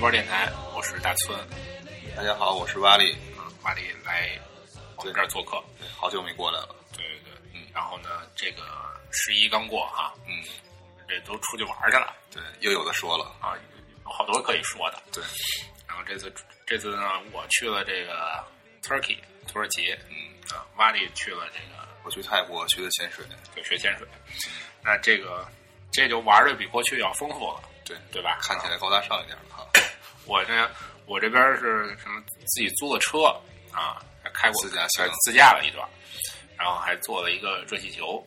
微博电台，我是大村，大家好，我是瓦力，嗯，瓦力来我们这儿做客，对，好久没过来了，对对对，嗯，然后呢，这个十一刚过哈，嗯，这都出去玩去了。对，又有的说了，啊，有好多可以说的。对，然后这次这次呢，我去了这个 Turkey 土耳其，嗯，啊，瓦力去了这个我去泰国学的潜水，对学潜水，那这个这就玩的比过去要丰富了，对，对吧？看起来高大上一点了哈，我这我这边是什么自己租的车啊，还开过自驾行自驾了一段，然后还做了一个热气球，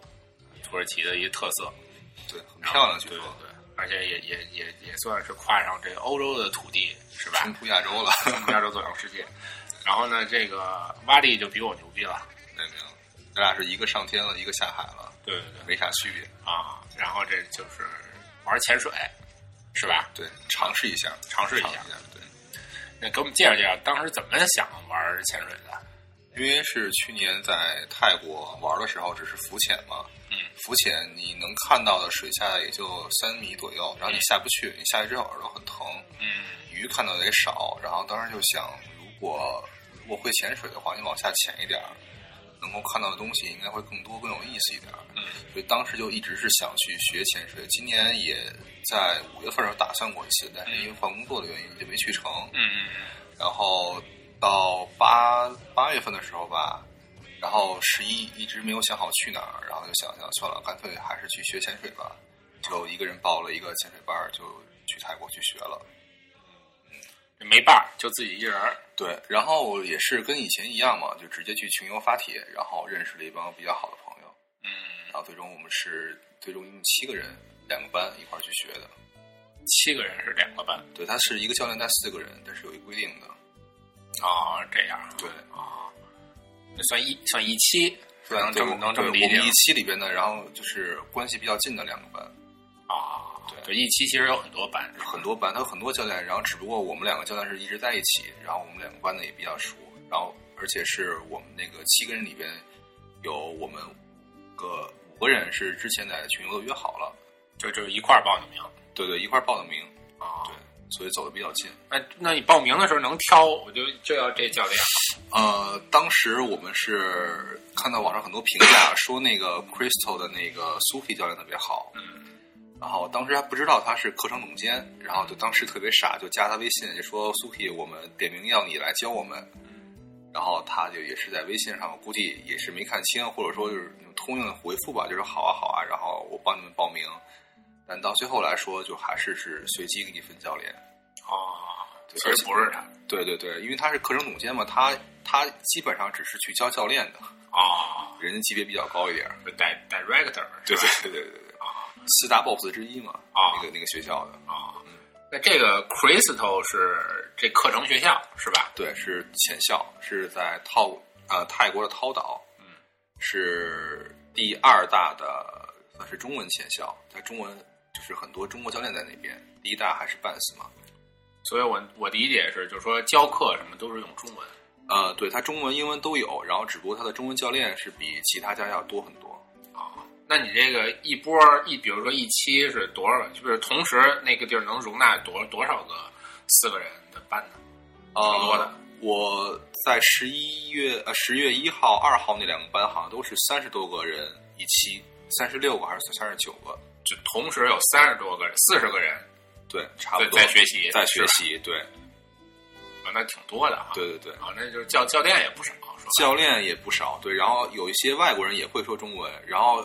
土耳其的一个特色，对，很漂亮，据对对说对，而且也也也也算是跨上这个欧洲的土地，是吧？冲出亚洲了，亚洲走向世界。然后呢，这个洼地就比我牛逼了，没有没有，咱俩是一个上天了，一个下海了，对对对没啥区别，啊。然后这就是玩潜水，是吧？对，尝试一下，尝试一下一下，对，那给我们介绍介绍，当时怎么想玩潜水的？因为是去年在泰国玩的时候，只是浮潜嘛，嗯，浮潜你能看到的水下也就三米左右，然后你下不去，你下去之后耳朵很疼，嗯鱼看到的也少，然后当时就想，如果如果会潜水的话，你往下潜一点儿，能够看到的东西应该会更多、更有意思一点儿。嗯所以当时就一直是想去学潜水，今年也在五月份的时候打算过一次，但是因为换工作的原因就没去成。嗯嗯然后到八八月份的时候吧，然后十一一直没有想好去哪儿，然后就想想算了，干脆还是去学潜水吧，就一个人报了一个潜水班，就去泰国去学了。嗯，没伴儿，就自己一人儿。对，然后也是跟以前一样嘛，就直接去群游发帖，然后认识了一帮比较好的朋友，嗯，然后最终我们是最终一共七个人，两个班一块儿去学的。七个人是两个班对，他是一个教练带四个人，但是有一规定的。哦，这样对，啊，那算一算一期，能对这么能这么理解我们一期里边的，然后就是关系比较近的两个班，啊？对对，一期其实有很多班，很多班，他有很多教练，然后只不过我们两个教练是一直在一起，然后我们两个班的也比较熟，然后而且是我们那个七个人里边有我们个五个人是之前在群游都约好了，就就一块儿报的名对对，一块儿报的名，啊。对，所以走的比较近。哎那你报名的时候能挑，我就就要这教练呃，当时我们是看到网上很多评价，说那个 Crystal 的那个 Suki 教练特别好，嗯然后当时还不知道他是课程总监，然后就当时特别傻，就加他微信，就说 Suki，我们点名要你来教我们。然后他就也是在微信上，我估计也是没看清，或者说就是通用的回复吧，就是好啊好啊，然后我帮你们报名。但到最后来说，就还是是随机给你分教练。啊，对其实不是他对对对，因为他是课程总监嘛，他他基本上只是去教教练的，啊人家级别比较高一点 director 对对对对对四大 boss 之一嘛，啊那个那个学校的。啊。那这个 Crystal 是这课程学校是吧？对，是浅校，是在涛呃泰国的涛岛，嗯，是第二大的算是中文浅校，在中文就是很多中国教练在那边，第一大还是 Bans 嘛，所以我我理解是，就是说教课什么都是用中文呃，对他中文、英文都有，然后只不过他的中文教练是比其他家要多很多。啊。那你这个一波一，比如说一期是多少个？就是同时那个地儿能容纳多多少个四个人的班呢？挺多的呃，我在十一月呃十月一号、二号那两个班好像都是三十多个人一期，三十六个还是三十九个？就同时有三十多个人、四十个人对，差不多在学习，在学习，对啊，那挺多的哈。对对对。啊，那就是教教练也不少，教练也不少，对，然后有一些外国人也会说中文，然后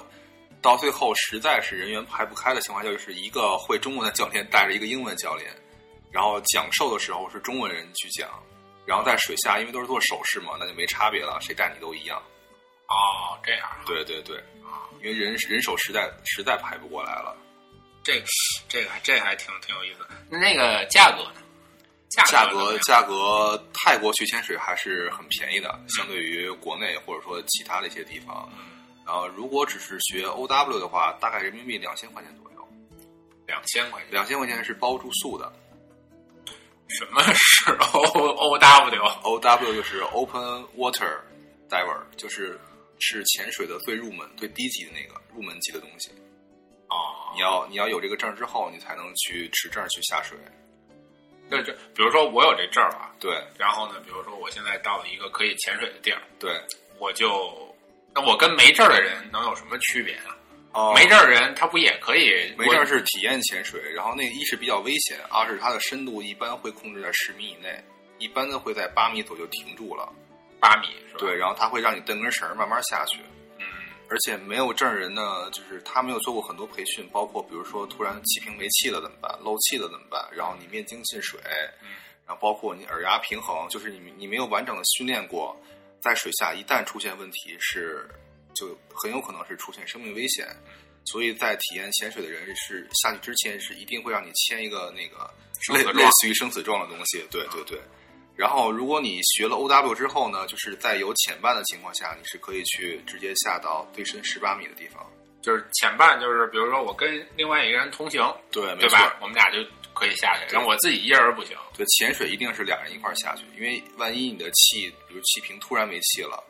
到最后实在是人员排不开的情况下，就是一个会中文的教练带着一个英文教练，然后讲授的时候是中文人去讲，然后在水下因为都是做手势嘛，那就没差别了，谁带你都一样。哦，这样啊，对对对，啊，因为人人手实在实在排不过来了。这个这个还这还挺挺有意思。那那个价格呢？价格价格，泰国去潜水还是很便宜的，相对于国内或者说其他的一些地方。然后如果只是学 OW 的话，大概人民币两千块钱左右。两千块钱。两千块钱是包住宿的什么是 O O W？，OW 就是 Open Water Diver，就是是潜水的最入门、最低级的那个入门级的东西。哦，你要你要有这个证之后，你才能去持证去下水。对这，比如说我有这证儿啊，对然后呢，比如说我现在到了一个可以潜水的地儿，对，我就那我跟没证的人能有什么区别啊？哦没证人他不也可以？没证是体验潜水，然后那一是比较危险，二是它的深度一般会控制在十米以内，一般的会在八米左右停住了。八米是吧？对，，然后他会让你蹬根绳儿慢慢下去，嗯，而且没有证人呢，就是他没有做过很多培训，包括比如说突然气瓶没气了怎么办，漏气了怎么办，然后你面镜进水，嗯然后包括你耳压平衡，就是你你没有完整的训练过，在水下一旦出现问题是，就很有可能是出现生命危险。所以在体验潜水的人是下去之前是一定会让你签一个那个类似于生死状的东西，对对对。然后如果你学了 OW 之后呢，就是在有潜伴的情况下，你是可以去直接下到最深十八米的地方。就是潜伴就是比如说我跟另外一个人同行，对。对吧？我们俩就可以下去，然后我自己一人不行。对，潜水一定是俩人一块儿下去，因为万一你的气，比如气瓶突然没气了，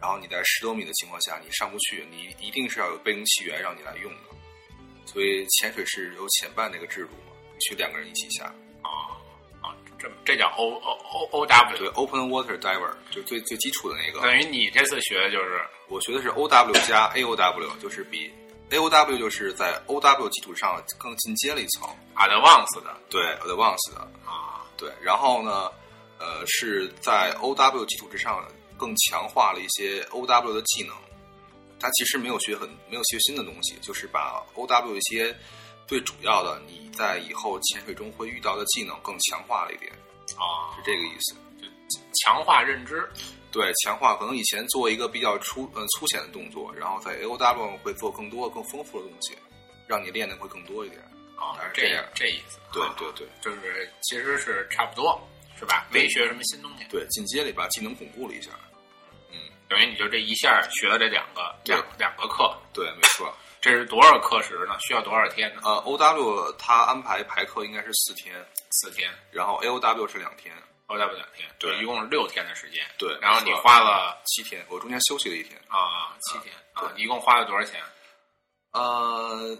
然后你在十多米的情况下你上不去，你一定是要有备用气源让你来用的。所以潜水是有潜伴那个制度嘛，去两个人一起下。啊啊，这这叫 O O O O W，对，Open Water Diver 就最最基础的那个。等于你这次学的就是我学的是 OW 加 AOW，就是比 AOW 就是在 OW 基础上更进阶了一层。advanced 的对，Advanced 的。啊，对，然后呢，呃，是在 OW 基础之上更强化了一些 OW 的技能。它其实没有学很没有学新的东西，就是把 OW 一些最主要的你在以后潜水中会遇到的技能更强化了一点，啊是，这个意思。就强化认知对，强化可能以前做一个比较粗呃粗浅的动作，然后在 AOW 会做更多更丰富的东西，让你练的会更多一点。啊这这样这意思。啊对对对就是其实是差不多，是吧？没学什么新东西，对，进阶里把技能巩固了一下。嗯等于你就这一下学了这两个两两个课，对，没错。这是多少课时呢？需要多少天呢？呃，OW 他安排排课应该是四天，四天然后 AOW 是两天，，OW 两天，对一共是六天的时间。对然后你花了七天，我中间休息了一天。啊七天啊，对一共花了多少钱？呃，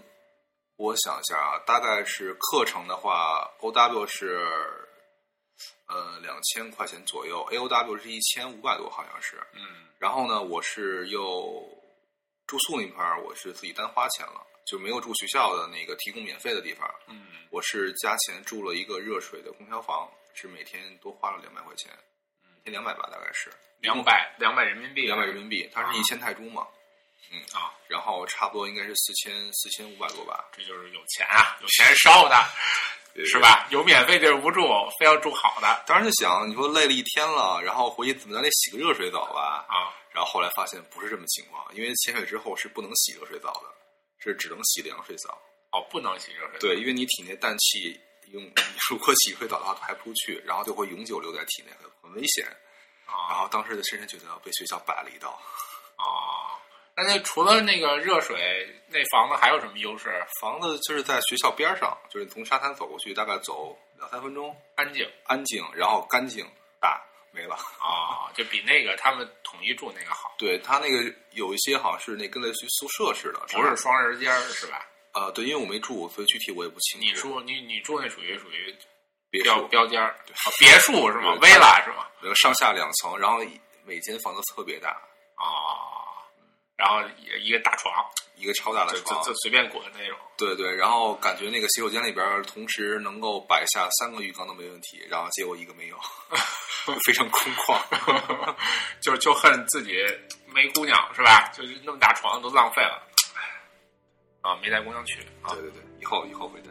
我想一下啊，大概是课程的话，OW 是呃两千块钱左右，AOW 是一千五百多，好像是。嗯然后呢，我是又住宿那块儿，我是自己单花钱了，就没有住学校的那个提供免费的地方。嗯我是加钱住了一个热水的空调房，是每天多花了两百块钱，一天两百吧，大概是两百两百人民币，两百人民币，它是一千泰铢嘛，嗯啊，然后差不多应该是四千四千五百多吧，这就是有钱啊，有钱烧的，是？吧？有免费地儿不住，非要住好的当时就想，你说累了一天了，然后回去怎么咱得洗个热水澡吧？啊。然后后来发现不是这么情况，因为潜水之后是不能洗热水澡的，是只能洗凉水澡。哦，不能洗热水。，对，因为你体内氮气用，你如果洗热水澡的话排不出去，然后就会永久留在体内，很很危险。啊然啊后当时的深深觉得被学校摆了一道。啊，那那除了那个热水，那房子还有什么优势？房子就是在学校边上，就是从沙滩走过去，大概走两三分钟，安静安静，然后干净大没了。啊，就比那个他们统一住那个好，对他那个有一些好像是那跟类似于宿舍似的，不是双人间是吧？呃，对，因为我没住，所以具体我也不清楚。你住你你住那属于属于标标间别墅是吗？对威拉是吗？呃上下两层，然后每间房子特别大，啊，然后一一个大床，一个超大的床就随便滚那种。对对，然后感觉那个洗手间里边同时能够摆下三个浴缸都没问题，然后结果一个没有，非常空旷。就就恨自己没姑娘是吧？就是那么大床都浪费了，唉啊，没带姑娘去啊对，对对，以后以后会带。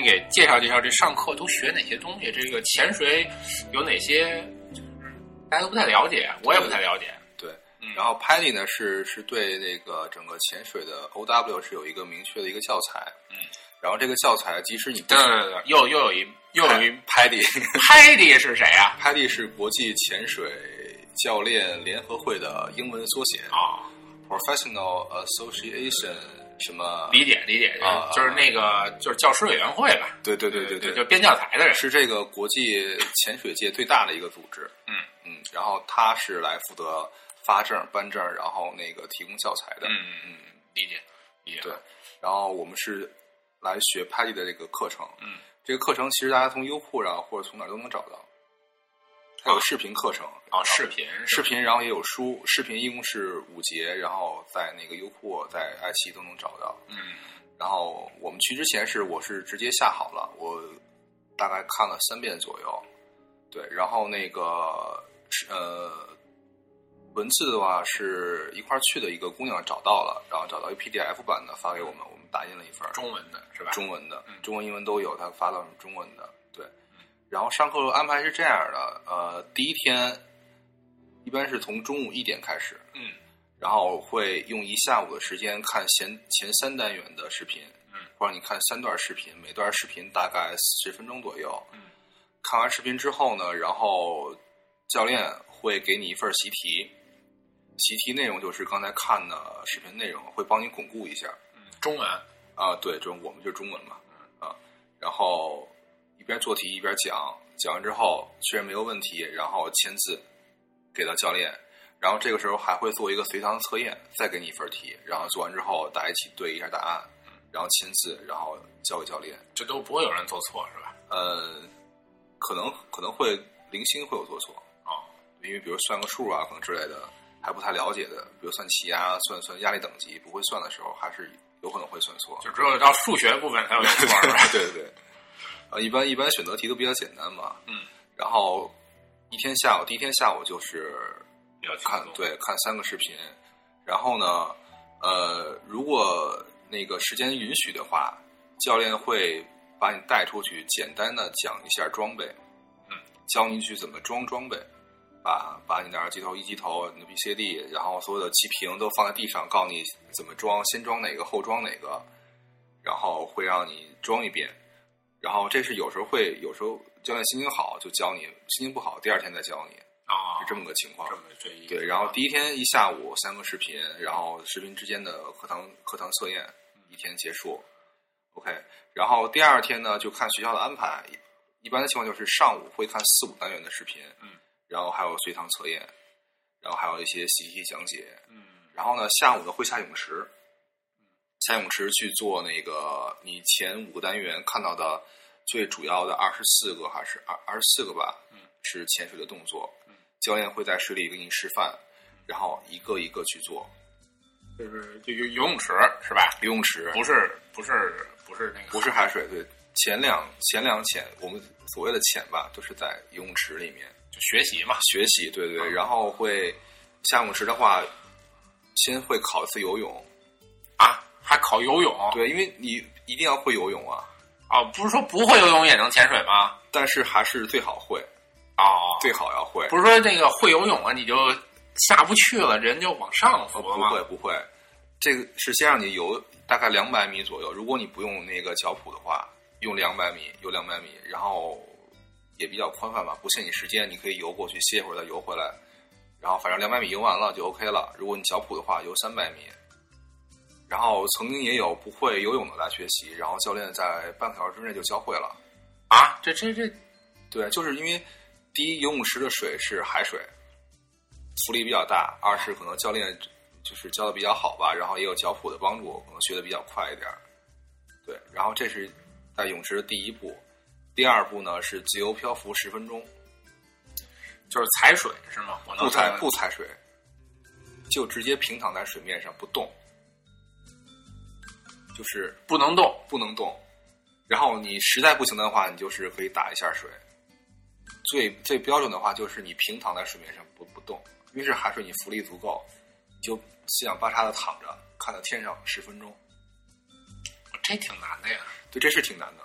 那给介绍介绍这上课都学哪些东西？这个潜水有哪些？就是大家都不太了解，我也不太了解。对，嗯然后 PADI 呢是是对那个整个潜水的 OW 是有一个明确的一个教材，嗯，然后这个教材即使你不对对对，又又有一又有一 PADI 拍的是谁啊？PADI 是国际潜水教练联合会的英文缩写啊，，Professional Association 什么？理解理解，啊就是那个就是教师委员会吧？对对对对对，就编教材的人。是这个国际潜水界最大的一个组织。嗯嗯，然后他是来负责发证、颁证，然后那个提供教材的。嗯嗯嗯，理解理解。对，然后我们是来学 PADI 的这个课程。嗯，这个课程其实大家从优酷上或者从哪儿都能找到，它有视频课程。啊，视频视频，然后也有书，视频一共是五节，然后在那个优酷、在爱奇艺都能找到。嗯然后我们去之前是我是直接下好了，我大概看了三遍左右，对，然后那个呃文字的话是一块儿去的一个姑娘找到了，然后找到一 PDF 版的发给我们，我们打印了一份中文的是吧？中文的嗯，中文英文都有，她发到中文的，对。然后上课安排是这样的，呃，第一天一般是从中午一点开始，嗯然后会用一下午的时间看前前三单元的视频，嗯，或者你看三段视频，每段视频大概十分钟左右。嗯，看完视频之后呢，然后教练会给你一份习题，习题内容就是刚才看的视频内容，会帮你巩固一下。嗯，中文啊，对，就我们就是中文嘛，啊，然后一边做题一边讲，讲完之后确认没有问题，然后签字给到教练，然后这个时候还会做一个随堂测验，再给你一份题，然后做完之后大家一起对一下答案，然后签字，然后交给教练。这都不会有人做错是吧？呃，可能可能会零星会有做错，哦，因为比如算个数啊，可能之类的还不太了解的，比如算气压、算算压力等级，不会算的时候，还是有可能会算错。就只有到数学部分才有错是吧？对 对对，呃，一般一般选择题都比较简单嘛。嗯，然后一天下午，第一天下午就是。看对看三个视频，然后呢，呃，如果那个时间允许的话，教练会把你带出去，简单的讲一下装备，嗯，教你去怎么装装备。把把你的二级头、一级头、你的 BCD，然后所有的气瓶都放在地上，告诉你怎么装，先装哪个，后装哪个，然后会让你装一遍。然后这是有时候会，有时候教练心情好就教你，心情不好第二天再教你，啊，是这么个情况这。么这一对，然后第一天一下午三个视频，然后视频之间的课堂课堂测验，一天结束。OK，然后第二天呢就看学校的安排，一般的情况就是上午会看四五单元的视频，嗯，然后还有随堂测验，然后还有一些习题讲解，嗯然后呢下午呢会下泳池，下泳池去做那个你前五个单元看到的最主要的二十四个还是二二十四个吧，嗯，是潜水的动作，嗯，教练会在水里给你示范，然后一个一个去做。就是就游游泳池是吧？游泳池不是不是不是那个不是海水，对，前两前两潜，我们所谓的潜吧，都是在游泳池里面就学习嘛。学习，对对，嗯然后会下泳池的话，先会考一次游泳，啊，还考游泳？对，因为你一定要会游泳啊，啊，不是说不会游泳也能潜水吗？但是还是最好会，哦，最好要会，不是说那个会游泳啊，你就下不去了，人就往上浮了不？会不会，这个是先让你游大概两百米左右，如果你不用那个脚蹼的话，用两百米游两百米，然后也比较宽泛吧，不限你时间，你可以游过去歇一会儿再游回来，然后反正两百米游完了就 OK 了。如果你脚蹼的话，游三百米。然后曾经也有不会游泳的来学习，然后教练在半个小时之内就教会了。啊，这这这对，就是因为第一游泳池的水是海水，浮力比较大；二是可能教练就是教的比较好吧，然后也有脚蹼的帮助，可能学的比较快一点儿。对，然后这是在泳池的第一步，第二步呢是自由漂浮十分钟，就是踩水是吗？我能不踩不踩水，就直接平躺在水面上不动，就是不能动。不能动。然后你实在不行的话，你就是可以打一下水。最最标准的话就是你平躺在水面上不不动，因为是海水，你浮力足够，你就四仰八叉的躺着，看到天上十分钟。这挺难的呀。对，这是挺难的。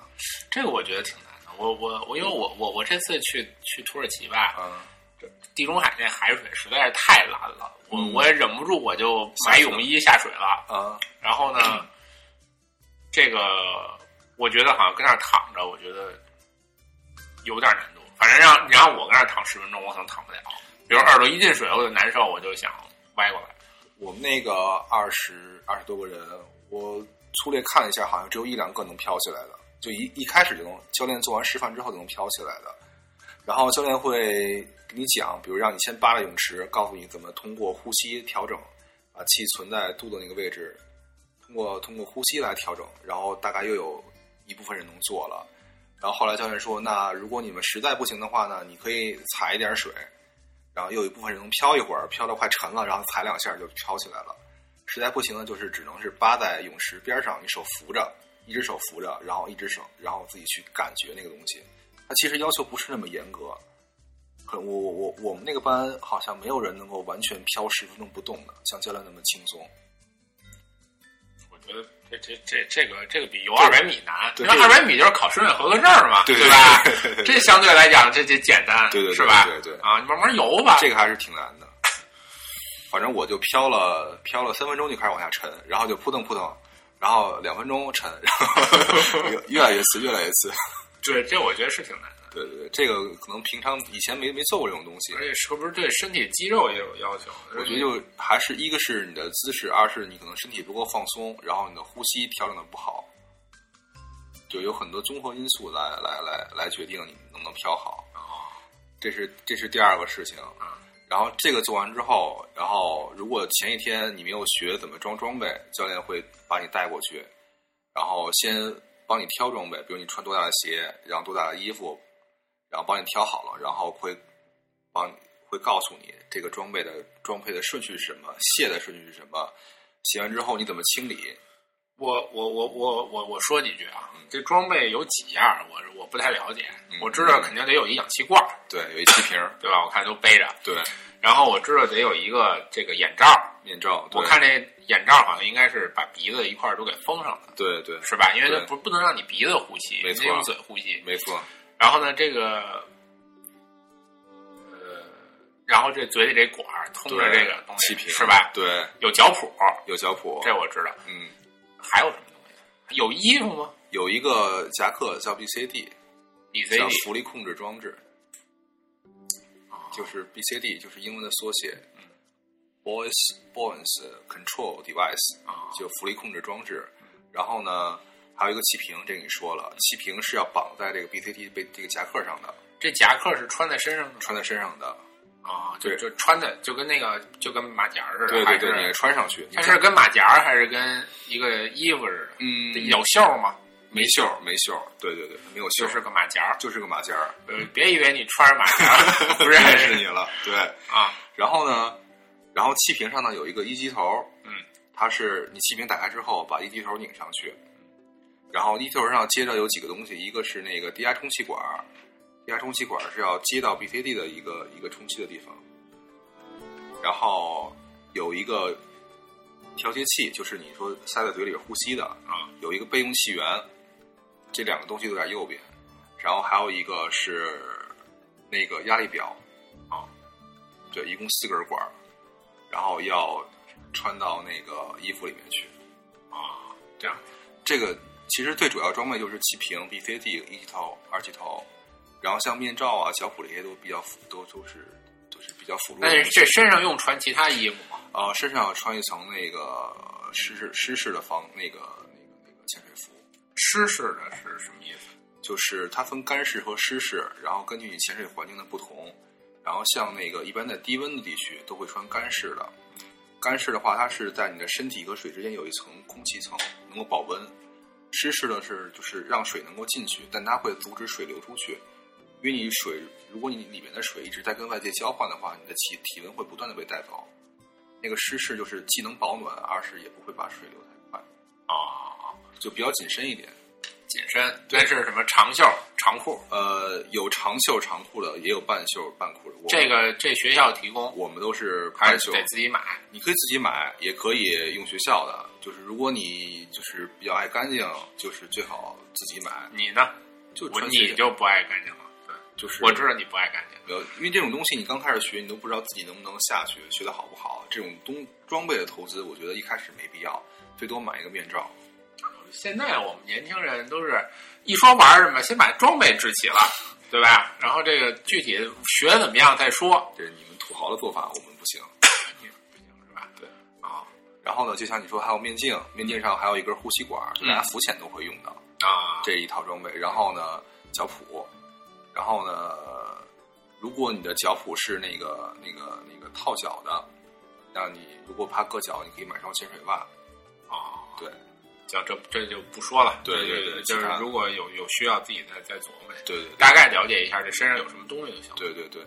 这个我觉得挺难的。我我我，因为我我我这次去去土耳其吧，嗯，地中海那海水实在是太蓝了，我嗯我也忍不住，我就买泳衣下水了。嗯，然后呢，这个我觉得好像跟那儿躺着，我觉得有点难度。反正让你让我跟那儿躺十分钟，我可能躺不了。比如耳朵一进水，我就难受，我就想歪过来。我们那个二十二十多个人，我粗略看了一下，好像只有一两个能飘起来的，就一一开始就能教练做完示范之后就能飘起来的。然后教练会给你讲，比如让你先扒拉泳池，告诉你怎么通过呼吸调整，把气存在肚子那个位置，通过通过呼吸来调整。然后大概又有一部分人能做了。然后后来教练说，那如果你们实在不行的话呢，你可以踩一点水，然后又有一部分人能漂一会儿，漂的快沉了，然后踩两下就飘起来了。实在不行呢，就是只能是扒在泳池边上，你手扶着，一只手扶着，然后一只手，然后自己去感觉那个东西。它其实要求不是那么严格。很我我我我们那个班好像没有人能够完全飘十分钟不动的，像教练那么轻松。我觉得这这这这个这个比游二百米难，因为二百米就是考身份合格证嘛，对对吧这相对来讲这这简单，对对对是吧？对对对啊，你慢慢游吧。这个还是挺难的。反正我就飘了飘了三分钟就开始往下沉，然后就扑腾扑腾，然后两分钟沉，然后 越越来越次，越来越次。对，这我觉得是挺难的，对对对，这个可能平常以前没没做过这种东西而。且是不是对身体肌肉也有要求？我觉得就还是一个是你的姿势，二是你可能身体不够放松，然后你的呼吸调整的不好，就有很多综合因素来来来来决定你能不能飘好。这是这是第二个事情。然后这个做完之后，然后如果前一天你没有学怎么装装备，教练会把你带过去，然后先帮你挑装备，比如你穿多大的鞋，然后多大的衣服，然后帮你挑好了，然后会帮你会告诉你这个装备的装配的顺序是什么，卸的顺序是什么，洗完之后你怎么清理。我我我我我我说几句啊，这装备有几样，我我不太了解，嗯我知道肯定得有一氧气罐，对，有一气瓶，对吧？我看都背着，对，然后我知道得有一个这个眼罩，面罩，我看这眼罩好像应该是把鼻子一块儿都给封上了，对对，是吧？因为它不不能让你鼻子呼吸，没错用嘴呼吸。没错，然后呢，这个呃，然后这嘴里这管儿通着这个东西是吧？对，有脚蹼，有脚蹼，这我知道。嗯，还有什么东西？有衣服吗有一个夹克叫 BCD，叫？BCD 浮力控制装置，就是 BCD，就是英文的缩写 Boys, Buoyancy Control Device，啊就浮力控制装置。然后呢，还有一个气瓶，这个你说了，气瓶是要绑在这个 BCT 被这个夹克上的，这夹克是穿在身上的穿在身上的。啊，就对就穿的就跟那个就跟马甲似的，对对对，你穿上去，它是跟马甲还是跟一个衣服似的？嗯有袖吗？没袖没袖，对对对，没有袖，就是个马甲。就是个马甲，呃，别以为你穿着马甲 不认识你了，对。啊。然后呢，然后气瓶上呢有一个一级头，嗯，它是你气瓶打开之后把一级头拧上去，然后一头上接着有几个东西，一个是那个低压充气管，低压充气管是要接到 BCD 的一个一个充气的地方，然后有一个调节器，就是你说塞在嘴里呼吸的啊，有一个备用气源，这两个东西都在右边，然后还有一个是那个压力表，啊，对，一共四根管，然后要穿到那个衣服里面去。啊，这样这个其实最主要装备就是气瓶、BCD 一级头、二级头，然后像面罩啊、脚蹼这些都比较辅，都都是都是比较辅助的但。是这身上用穿其他衣服吗？啊、身上要穿一层那个湿式湿式的防那个那个那个潜水服，湿式的是什么意思？就是它分干式和湿式，然后根据你潜水环境的不同，然后像那个一般在低温的地区都会穿干式的。干式的话，它是在你的身体和水之间有一层空气层，能够保温。湿式的是就是让水能够进去，但它会阻止水流出去，因为你水，如果你里面的水一直在跟外界交换的话，你的体体温会不断的被带走。那个湿式就是既能保暖，二是也不会把水流太快，啊，就比较谨慎一点。紧身，但是什么长袖、长裤，呃，有长袖长裤的，也有半袖半裤的。这个这学校提供我们都是还是半袖，得自己买？你可以自己买，也可以用学校的。就是如果你就是比较爱干净，就是最好自己买。你呢？就你就不爱干净了。对，就是我知道你不爱干净。没有，因为这种东西你刚开始学，你都不知道自己能不能下去，学的好不好。这种东装备的投资，我觉得一开始没必要，最多买一个面罩。现在我们年轻人都是一说玩什么，先把装备支齐了，对吧？然后这个具体学怎么样再说，这是你们土豪的做法，我们不行。不行是吧？对啊然后呢，就像你说，还有面镜，面镜上还有一根呼吸管，嗯大家浮潜都会用到。啊，这一套装备。然后呢，脚蹼，然后呢，如果你的脚蹼是那个那个那个套脚的，那你如果怕硌脚，你可以买双潜水袜。啊，对行，这这就不说了。对对对对就是如果有有需要，自己再再琢磨。对对大概了解一下这身上有什么东西就行了。对对对，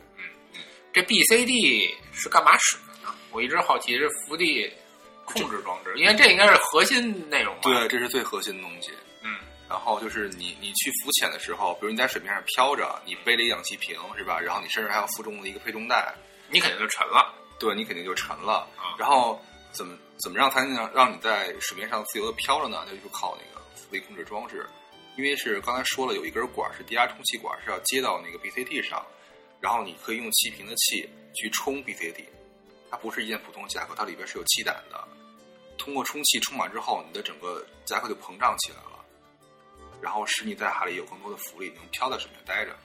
这 BCD 是干嘛使的呢？我一直好奇是伏地控制装置，因为这应该是核心内容吧？对，这是最核心的东西。嗯，然后就是你你去浮潜的时候，比如你在水面上漂着，你背了一氧气瓶是吧？然后你身上还有负重的一个配重带，你肯定就沉了。对你肯定就沉了。啊然后怎么怎么让才能让你在水面上自由的飘着呢？那就是靠那个浮力控制装置，因为是刚才说了，有一根管是低压充气管，是要接到那个 BCD 上，然后你可以用气瓶的气去充 BCD，它不是一件普通夹克，它里边是有气胆的。通过充气充满之后，你的整个夹克就膨胀起来了，然后使你在海里有更多的浮力，能漂在水面待着。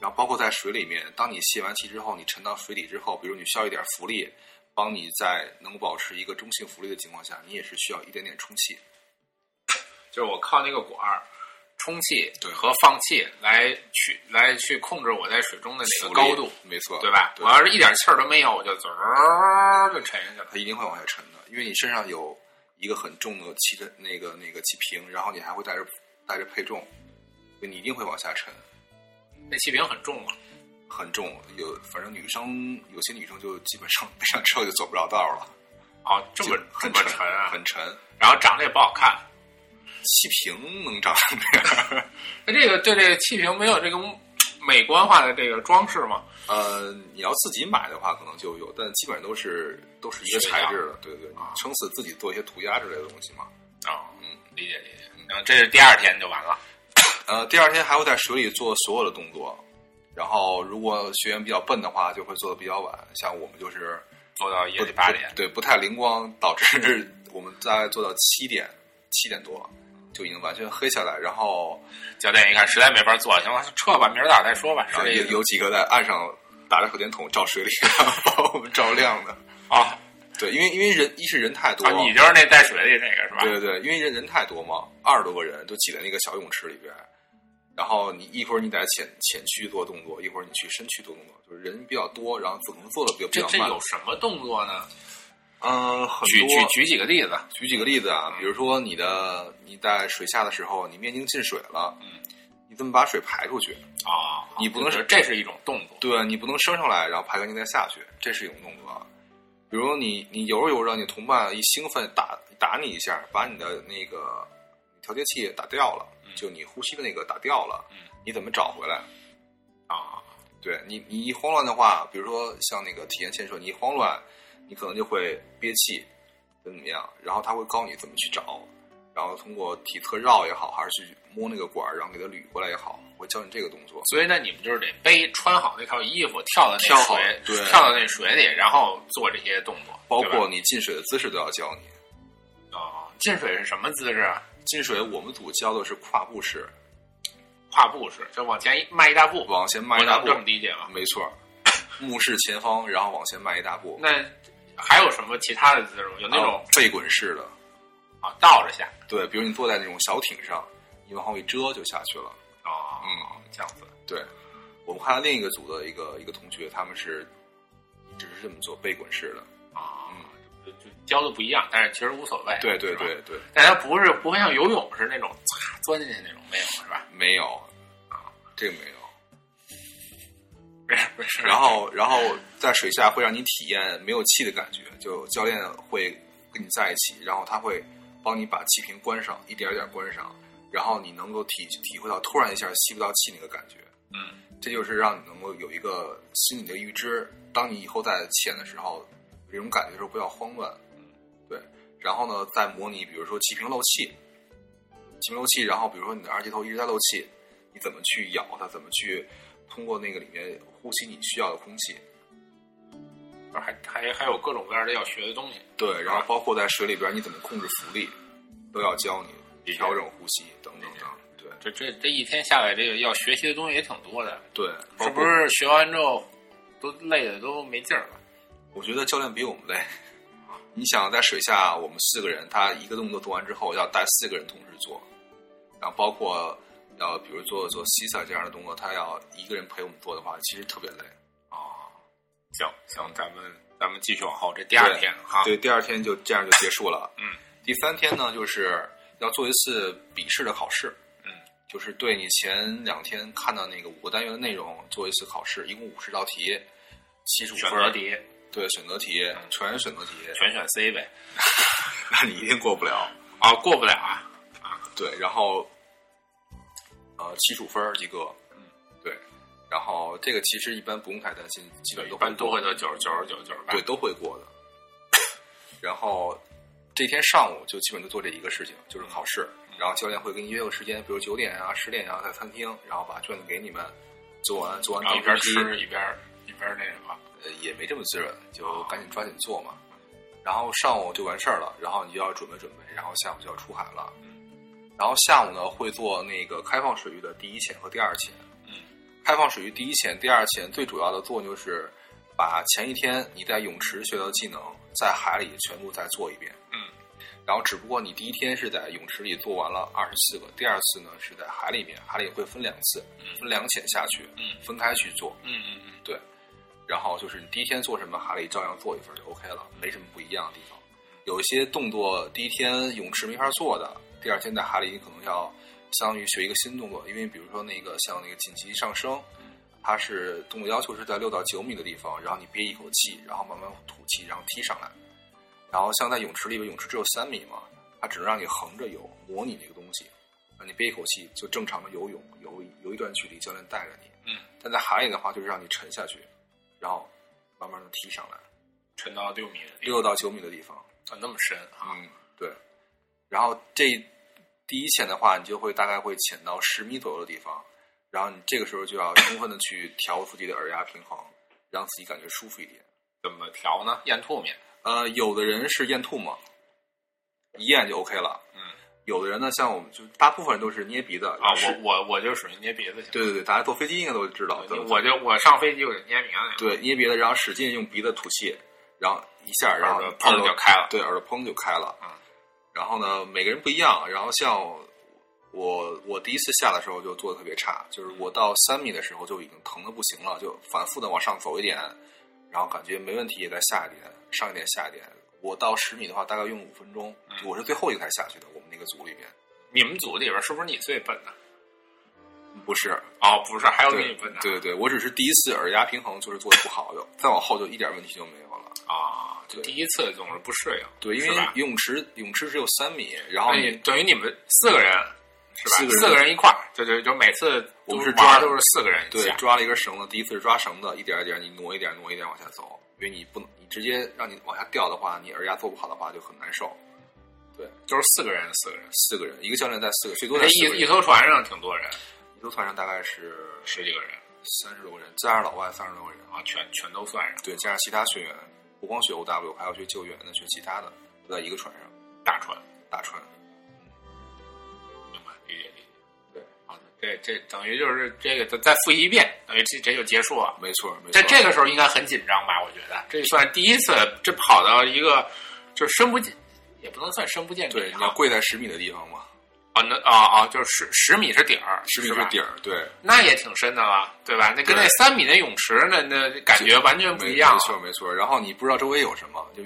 然后包括在水里面，当你泄完气之后，你沉到水底之后，比如你需要一点浮力，帮你在能保持一个中性浮力的情况下，你也是需要一点点充气。就是我靠那个管儿充气对和放气来去来去控制我在水中的那个高度，没错，对吧？对我要是一点气儿都没有，我就滋儿就沉下去了。它一定会往下沉的，因为你身上有一个很重的气的那个那个气瓶，然后你还会带着带着配重，所以你一定会往下沉，那气瓶很重嘛，很重。有反正女生有些女生就基本上 背上之后就走不着道了，哦，这么这么沉啊，很沉。然后长得也不好看。气瓶能长成这样？那这个对这个气瓶没有这个美观化的这个装饰吗？呃，你要自己买的话，可能就有，但基本上都是都是一个材质的，对对撑死自己做一些涂鸦之类的东西嘛。哦，嗯，理解理解。然后，这是第二天就完了。呃，第二天还会在水里做所有的动作，然后如果学员比较笨的话，就会做的比较晚。像我们就是做到夜里八点，对，不太灵光，导致 我们大概做到七点七点多就已经完全黑下来，然后教练一看实在没法做了，行了，撤吧，明儿早再说吧。然后有有几个在岸上打着手电筒照水里，把我们照亮的。啊对，因为因为人一是人太多，啊，你就是那带水里那个是吧？对对对，因为人人太多嘛，二十多个人都挤在那个小泳池里边，然后你一会儿你在浅浅区做动作，一会儿你去深区做动作，就是人比较多，然后可能做的比较比这这。有什么动作呢？嗯，很举举举几个例子。举几个例子啊，比如说你的你在水下的时候，你面镜进水了，嗯，你怎么把水排出去？啊，你不能是这是一种动作。对，你不能升上来，然后排干净再下去，这是一种动作。比如你你游着游着，你同伴一兴奋打打你一下，把你的那个调节器打掉了，就你呼吸的那个打掉了，嗯你怎么找回来？啊，对你你一慌乱的话，比如说像那个体验潜水，你一慌乱，你可能就会憋气，怎么怎么样，然后他会告诉你怎么去找，然后通过体侧绕也好，还是去摸那个管儿，然后给它捋过来也好，会教你这个动作。所以呢，你们就是得背穿好那套衣服，跳到那跳水，对跳到那水里，然后做这些动作，包括你进水的姿势都要教你。啊，进水是什么姿势啊？进水我们组教的是跨步式，跨步式，就往前一迈一大步，往前迈一大步这，么理解吗？没错儿，目视前方，然后往前迈一大步。那还有什么其他的姿势吗？有那种啊背滚式的，啊倒着下对，比如你坐在那种小艇上，你往后一遮就下去了。啊，嗯，这样子对，我们看到另一个组的一个一个同学，他们是只是这么做背滚式的。啊，就就教的不一样，但是其实无所谓，对对对对，但它不是不会像游泳是那种唰钻进去那种，没有是吧？没有啊，这个没有。没事没事。然后，然后在水下会让你体验没有气的感觉，就教练会跟你在一起，然后他会帮你把气瓶关上，一点一点关上，然后你能够体体会到突然一下吸不到气那个感觉，嗯这就是让你能够有一个心理的预知，当你以后在潜的时候，有这种感觉的时候不要慌乱，嗯对，然后呢再模拟，比如说气瓶漏气，气瓶漏气，然后比如说你的二级头一直在漏气，你怎么去咬它，怎么去通过那个里面呼吸你需要的空气，还还还有各种各样的要学的东西。对，然后包括在水里边你怎么控制浮力，都要教你调整呼吸等等等，对这这这一天下来，这个要学习的东西也挺多的，对，是不是？学完之后都累的都没劲儿了。我觉得教练比我们累。你想在水下，我们四个人，他一个动作做完之后，要带四个人同时做，然后包括要比如做做西萨这样的动作，他要一个人陪我们做的话，其实特别累。啊，行行，咱们咱们继续往后，这第二天哈，对，第二天就这样就结束了。嗯，第三天呢，就是要做一次笔试的考试。嗯，就是对你前两天看到那个五个单元的内容做一次考试，一共五十道题，七十五分。选择题对，选择题，全是选择题，全选 C 呗。那你一定过不了。啊，过不了啊。啊对，然后呃七十五分及格，嗯，对，然后这个其实一般不用太担心，基本一都般都会过得九十九十九九十八。对，都会过的。然后这天上午就基本就做这一个事情，就是考试。然后教练会跟你约个时间，比如九点啊、十点啊，在餐厅，然后把卷子给你们，做完做完然后一边吃一边一边那什么。呃，也没这么滋润，就赶紧抓紧做嘛。然后上午就完事儿了，然后你就要准备准备，然后下午就要出海了。然后下午呢会做那个开放水域的第一潜和第二潜。嗯，开放水域第一潜、第二潜最主要的作用就是把前一天你在泳池学到的技能在海里全部再做一遍。嗯，然后只不过你第一天是在泳池里做完了二十四个，第二次呢是在海里面，海里会分两次，分两潜下去，嗯分开去做。嗯嗯嗯，对，然后就是你第一天做什么，海里照样做一份就 OK 了，没什么不一样的地方。有一些动作第一天泳池没法做的，第二天在海里你可能要相当于学一个新动作，因为比如说那个像那个紧急上升，它是动作要求是在六到九米的地方，然后你憋一口气，然后慢慢吐气，然后踢上来。然后像在泳池里边，泳池只有三米嘛，它只能让你横着游，模拟那个东西，让你憋一口气就正常的游泳，游游一段距离，教练带着你。嗯，但在海里的话，就是让你沉下去，然后慢慢的踢上来，沉到六米六到九米的地方。方，啊那么深啊。嗯，对。然后这第一潜的话，你就会大概会潜到十米左右的地方，然后你这个时候就要充分的去调自己的耳压平衡，让自己感觉舒服一点。怎么调呢？咽唾沫。呃，有的人是咽唾沫，一咽就 OK 了。嗯，有的人呢，像我们就大部分人都是捏鼻子啊，我我我就属于捏鼻子型。对对对，大家坐飞机应该都知道。对我就我上飞机我就捏鼻子。对捏鼻子，然后使劲用鼻子吐气，然后一下，然后耳朵砰就开了对，耳朵砰就开了。嗯，然后呢，每个人不一样。然后像我，我第一次下的时候就做的特别差，就是我到三米的时候就已经疼的不行了，就反复的往上走一点，然后感觉没问题，再下一点，上一点，下一点。我到十米的话，大概用五分钟。嗯我是最后一个才下去的，我们那个组里面你们组里边是不是你最笨的？不是。哦，不是，还有比你笨的。对对对，我只是第一次耳压平衡就是做的不好，就再往后就一点问题就没有了。啊，就第一次总是不适应。对，因为泳池泳池只有三米，然后等于你等于你们四个人是吧？四个人四个人一块儿，就就就每次我们是抓都是四个人。对抓了一根绳子，第一次是抓绳子，一点一点你挪一点挪一点往下走，因为你不能你直接让你往下掉的话，你耳压做不好的话就很难受。对就是四个人，四个人。四个人，一个教练带四个，最多。一一艘船上挺多人，一艘船上大概是十几个人三十多个人，加上老外三十多个人。啊，全全都算上。对，加上其他学员，不光学 OW，还要学救援的，学其他的，都在一个船上，大船，大船。这这等于就是这个再再复习一遍，等于这这就结束了。没错，没错。在这个时候应该很紧张吧？我觉得这算第一次，这跑到一个就是深不见，也不能算深不见底对，你要啊。跪在十米的地方嘛，啊，那啊啊，就是十十米是底儿，十米是底儿，对，那也挺深的了，对吧？那跟那对三米的泳池那那感觉完全不一样啊没。错没错。然后你不知道周围有什么，就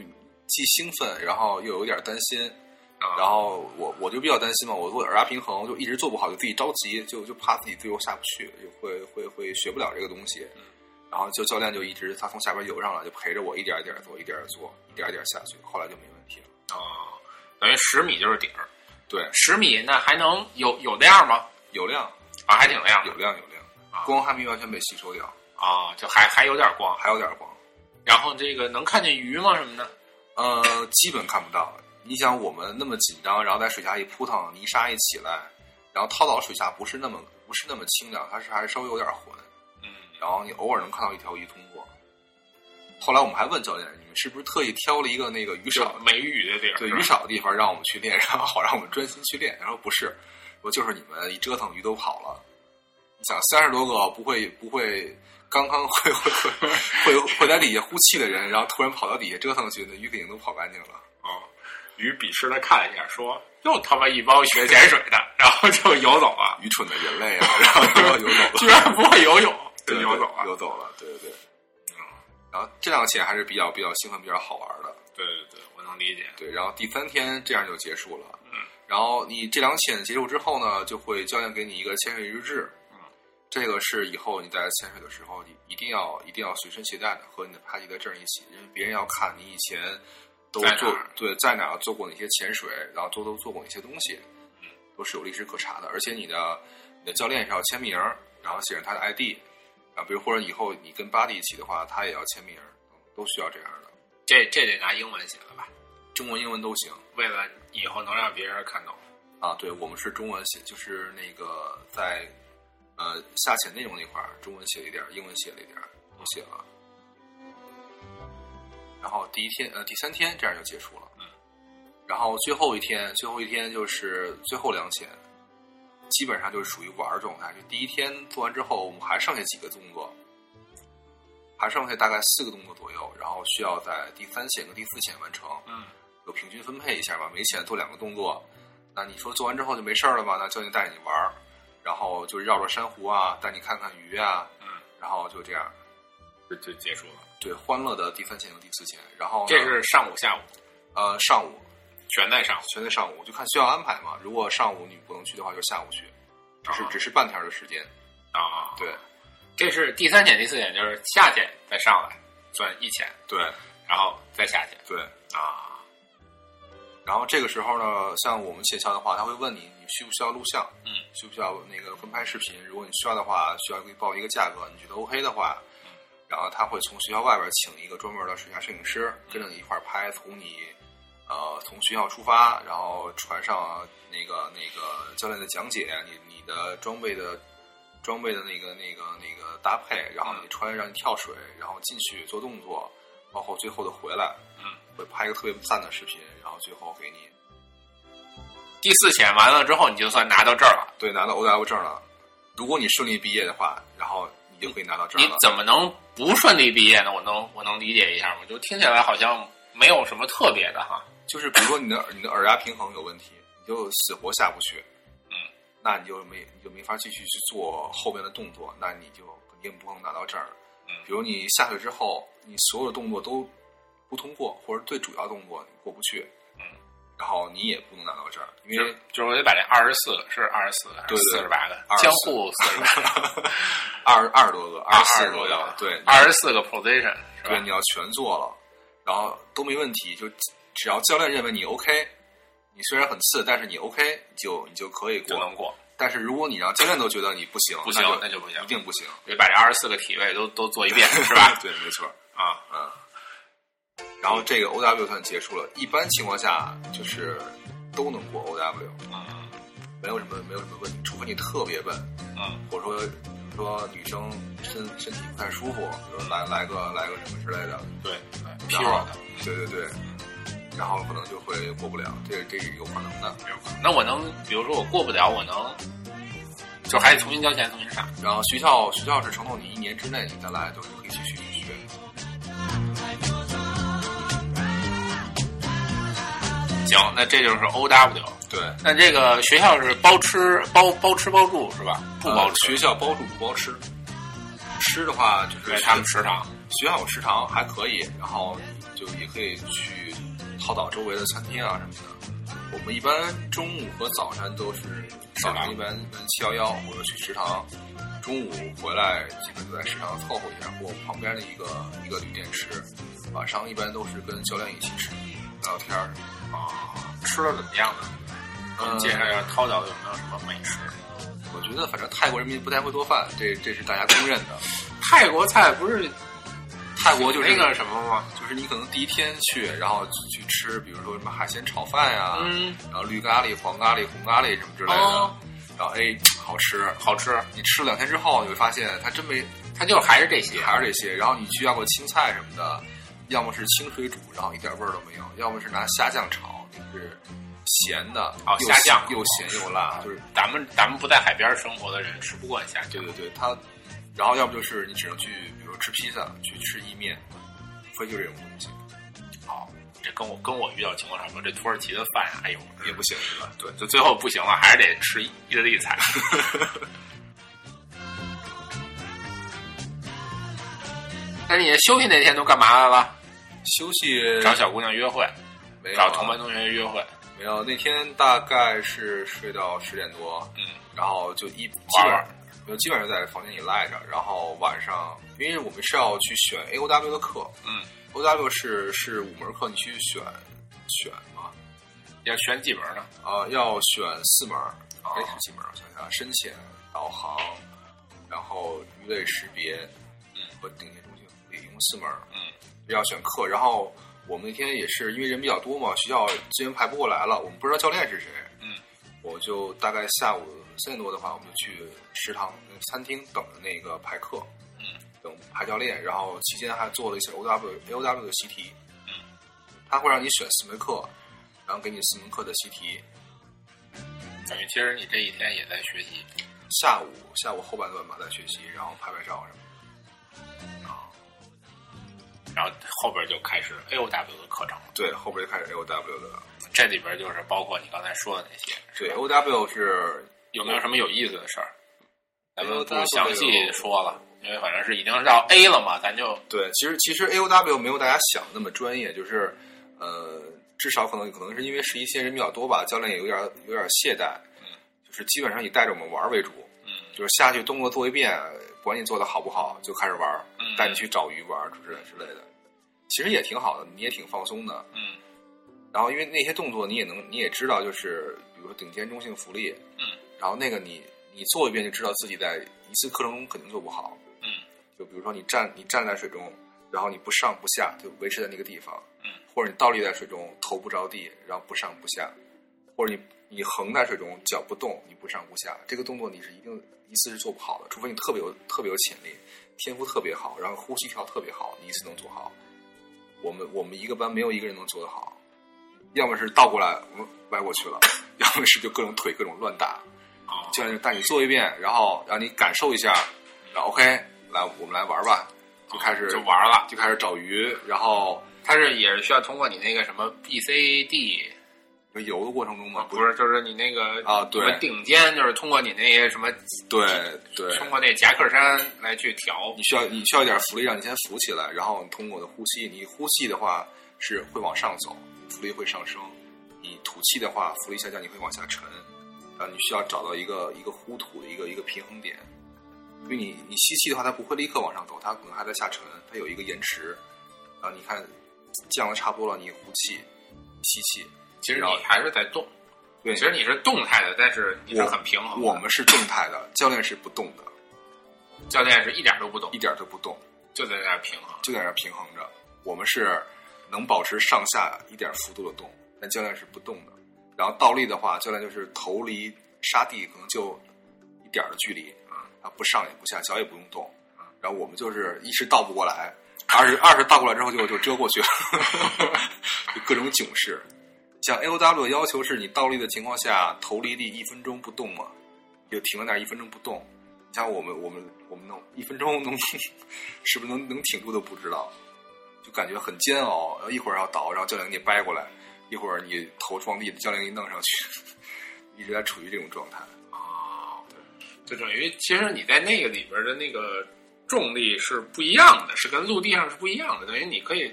既兴奋，然后又有点担心。啊然后我我就比较担心嘛，我做耳压平衡就一直做不好，就自己着急，就就怕自己最后下不去，就会会会学不了这个东西。嗯然后就教练就一直他从下边游上来，就陪着我一点一点做，一点一点做，一点一点下去，后来就没问题了。啊，等于十米就是底儿。对，十米那还能有有亮吗？有亮，啊，还挺亮有亮有亮啊，光还没完全被吸收掉，啊，就还还有点光。还有点光。然后这个能看见鱼吗？什么的？呃，基本看不到。你想我们那么紧张，然后在水下一扑腾，泥沙一起来，然后涛岛水下不是那么不是那么清凉，它是还是稍微有点浑。嗯，然后你偶尔能看到一条鱼通过。后来我们还问教练，你们是不是特意挑了一一个那个鱼就少没鱼的地儿，对鱼少的地方让我们去练，然后好让我们专心去练？然后不是，说就是你们一折腾鱼都跑了。你想三十多个不会不会刚刚会会会会会在底下呼气的人，然后突然跑到底下折腾去，那鱼肯定都跑干净了。啊，鱼鄙视的看了一下，说：“又他妈一帮学潜水的，然后就游走了，愚蠢的人类啊，然后就游走了，居然不会游泳，就对游走了。游走了，对对对。然后这两个潜还是比较比较兴奋、比较好玩的。对对对，我能理解。对，然后第三天这样就结束了。嗯，然后你这两潜结束之后呢，就会教练给你一个潜水日志。嗯，这个是以后你在潜水的时候，你一定要一定要随身携带的，和你的排级的证一起，因为别人要看你以前都做对在哪儿做过哪些潜水，然后都都做过哪些东西，嗯，都是有历史可查的。而且你的你的教练是要签名儿，然后写上他的 ID，啊，比如或者以后你跟巴蒂一起的话，他也要签名儿，都需要这样的，这这得拿英文写了吧？中文、英文都行。为了以后能让别人看懂。啊，对，我们是中文写，就是那个在呃下潜内容那块儿，中文写了一点儿，英文写了一点儿，都写了。然后第一天呃第三天这样就结束了，嗯，然后最后一天最后一天就是最后两潜，基本上就是属于玩儿状态。就第一天做完之后，我们还剩下几个动作，还剩下大概四个动作左右，然后需要在第三潜跟第四潜完成。嗯，有平均分配一下吧，每潜做两个动作。那你说做完之后就没事儿了吧？那教练带你玩儿，然后就绕着珊瑚啊，带你看看鱼啊，嗯，然后就这样，就就结束了。对，欢乐的第三潜和第四潜。然后这是上午、下午呃上午，全在上午。全在上午，就看需要安排嘛。如果上午你不能去的话，就下午去，只是啊只是半天的时间。啊，对这是第三潜、第四潜，就是下潜再上来算一潜，对然后再下潜对。啊。然后这个时候呢，像我们学校的话，他会问你，你需不需要录像？嗯，需不需要那个分拍视频？如果你需要的话，需要给你报一个价格，你觉得 OK 的话，嗯然后他会从学校外边请一个专门的水下摄影师，跟着你一块儿拍，从你呃从学校出发，然后船上那个那个教练的讲解，你你的装备的装备的那个那个那个搭配，然后你穿让你跳水，然后进去做动作，包括最后的回来，嗯，会拍一个特别赞的视频，然后最后给你第四潜完了之后，你就算拿到这儿了。对拿到 OW 证了。如果你顺利毕业的话，然后你就可以拿到证你。怎么能不顺利毕业呢？我能我能理解一下吗？就听起来好像没有什么特别的哈。就是比如说你的你的耳压平衡有问题，你就死活下不去，嗯，那你就没你就没法继续去做后面的动作，那你就肯定不可能拿到证儿。嗯比如你下去之后，你所有的动作都不通过，或者最主要动作你过不去，嗯，然后你也不能拿到这儿，因为就是我得把这二十四是二十四个还是四十八个24江户四十八个 二二十多个，二十四多个，对，二十四个 position 是对，吧你？要全做了，然后都没问题，就只要教练认为你 OK，你虽然很次，但是你 OK，你就你就可以过。就能过，但是如果你让教练都觉得你不行，不行那那就不行一定不行，得把这二十四个体位都都做一遍 是吧？对，没错，啊，嗯。然后这个 OW 算结束了，一般情况下就是都能过 OW，嗯没有什么没有什么问题，除非你特别笨，嗯或者说比如说女生身身体不太舒服，比如来来个来个什么之类的，对对然，P 后 r 的对对对，然后可能就会过不了，这这是有可能的。有可能。那我能，比如说我过不了，我能就还得重新交钱，重新上。然后学校学校是承诺你一年之内你再来就是可以继续学。行，那这就是 O W。对，那这个学校是包吃包包吃包住是吧？不包呃，学校包住不包吃。吃的话就是对他们食堂。学校有食堂还可以，然后就也可以去套岛周围的餐厅啊什么的。我们一般中午和早晨都是早上一般一般七幺幺或者去食堂，中午回来基本就在食堂凑合一下，或旁边的一个一个旅店吃。晚上一般都是跟教练一起吃，聊聊天儿。啊，吃的怎么样呢？嗯介绍一下涛岛有没有什么美食？我觉得反正泰国人民不太会做饭，这这是大家公认的。泰国菜不是泰国就是那个什么吗？就是你可能第一天去，然后去吃，比如说什么海鲜炒饭呀、嗯，然后绿咖喱、黄咖喱、红咖喱什么之类的，哦然后哎好吃。好吃，你吃了两天之后，你会发现它真没它就还是这些。还是这些。然后你去要个青菜什么的，要么是清水煮，然后一点味儿都没有；要么是拿虾酱炒，就是咸的，又哦虾酱又咸又辣，就是咱们咱们不在海边生活的人吃不惯虾酱。对对对，它。然后要不就是你只能去，比如说吃披萨，去吃意面，无非就这种东西好，这跟我跟我遇到情况差不多。这土耳其的饭呀，哎呦，也不行是吧？对，就最后不行了，还是得吃意大利菜。那你休息那天都干嘛来了？休息找小姑娘约会，没有啊找同班同学约会。没有，那天大概是睡到十点多，嗯，然后就一基玩本上就基本上在房间里赖着，然后晚上，因为我们是要去选 A O W 的课，嗯，O W 是是五门课，你去选选嘛，要选几门呢？啊、要选四门，哦哎、是几门？我想想，深潜、导航，然后鱼类识别，嗯，和顶尖中性一共四门，嗯，要选课，然后。我们那天也是因为人比较多嘛，学校资源排不过来了，我们不知道教练是谁，嗯，我就大概下午三点多的话，我们就去食堂、餐厅等着那个排课，嗯，等排教练，然后期间还做了一些 O W A O W 的习题，嗯，他会让你选四门课，然后给你四门课的习题，等于其实你这一天也在学习。下午下午后半段吧在学习，然后拍拍照什么的。然后后边就开始 A O W 的课程了，对，后边就开始 A O W 的。这里边就是包括你刚才说的那些，对，O W 是有没有什么有意思的事儿？咱们不详细说了，因为反正是已经是到 A 了嘛，咱就对，其实其实 A O W 没有大家想的那么专业，就是呃，至少可能可能是因为实习新人比较多吧，教练也有点有点懈怠，就是基本上以带着我们玩为主，嗯就是下去动作做一遍，管你做的好不好，就开始玩带你去找鱼玩儿之类之类的，其实也挺好的，你也挺放松的。嗯。然后因为那些动作你也能你也知道，就是比如说顶尖中性浮力，嗯，然后那个你你做一遍就知道自己在一次课程中肯定做不好，嗯。就比如说你站你站在水中，然后你不上不下，就维持在那个地方，嗯，或者你倒立在水中，头不着地，然后不上不下，或者你你横在水中，脚不动，你不上不下，这个动作你是一定一次是做不好的，除非你特别有特别有潜力，天赋特别好，然后呼吸调特别好，你一次能做好。我们我们一个班没有一个人能做得好，要么是倒过来嗯歪过去了，要么是就各种腿各种乱打，啊，教练就带你做一遍，然后让你感受一下，然后 OK，来我们来玩吧，就开始就玩了。就开始找鱼，然后它是也是需要通过你那个什么 B C D 游的过程中嘛，不是，就是你那个啊对顶尖，就是通过你那些什么，对对，通过那夹克衫来去调。你需要你需要一点浮力，让你先浮起来，然后你通过我的呼吸，你呼气的话是会往上走，浮力会上升；你吐气的话，浮力下降，你会往下沉。然后你需要找到一个一个呼吐的一个一个平衡点，因为你你吸气的话，它不会立刻往上走，它可能还在下沉，它有一个延迟。啊你看降的差不多了，你呼气，吸气，其实你还是在动，对，其实你是动态的，但是你是很平衡的。我们是动态的，教练是不动的，教练是一点都不动一，点都不动。就在那儿平衡。就在那儿平衡着。我们是能保持上下一点幅度的动，但教练是不动的。然后倒立的话，教练就是头离沙地可能就一点儿的距离啊，啊不上也不下，脚也不用动。然后我们就是一是倒不过来，二是二是倒过来之后就就遮过去了，就各种囧式。像 A O W 的要求是你倒立的情况下，头离地一分钟不动嘛，就停在那一分钟不动。你像我们我们我们能一分钟能 是不是能能挺住都不知道，就感觉很煎熬。然后一会儿要倒，然后教练给你掰过来，一会儿你头撞地，教练给你弄上去，一直在处于这种状态。啊，对，就等于其实你在那个里边的那个重力是不一样的，是跟陆地上是不一样的。等于你可以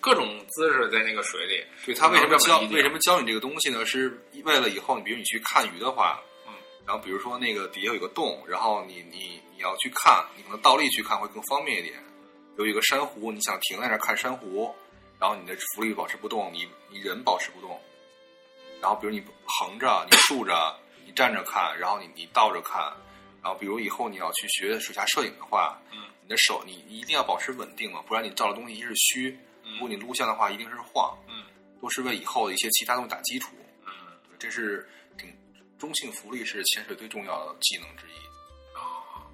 各种姿势在那个水里。对他为什么教能这么理解为什么教你这个东西呢？是为了以后你比如你去看鱼的话，嗯，然后比如说那个底下有个洞，然后你你你要去看，你可能倒立去看会更方便一点。有一个珊瑚，你想停在那儿看珊瑚，然后你的浮力保持不动，你你人保持不动，然后比如你横着、你竖着、你站着看，然后你你倒着看，然后比如以后你要去学水下摄影的话，嗯，你的手你你一定要保持稳定嘛，不然你照的东西一是虚，如果你录像的话一定是晃，嗯都是为以后的一些其他东西打基础。嗯对这是挺中性浮力是潜水最重要的技能之一，啊，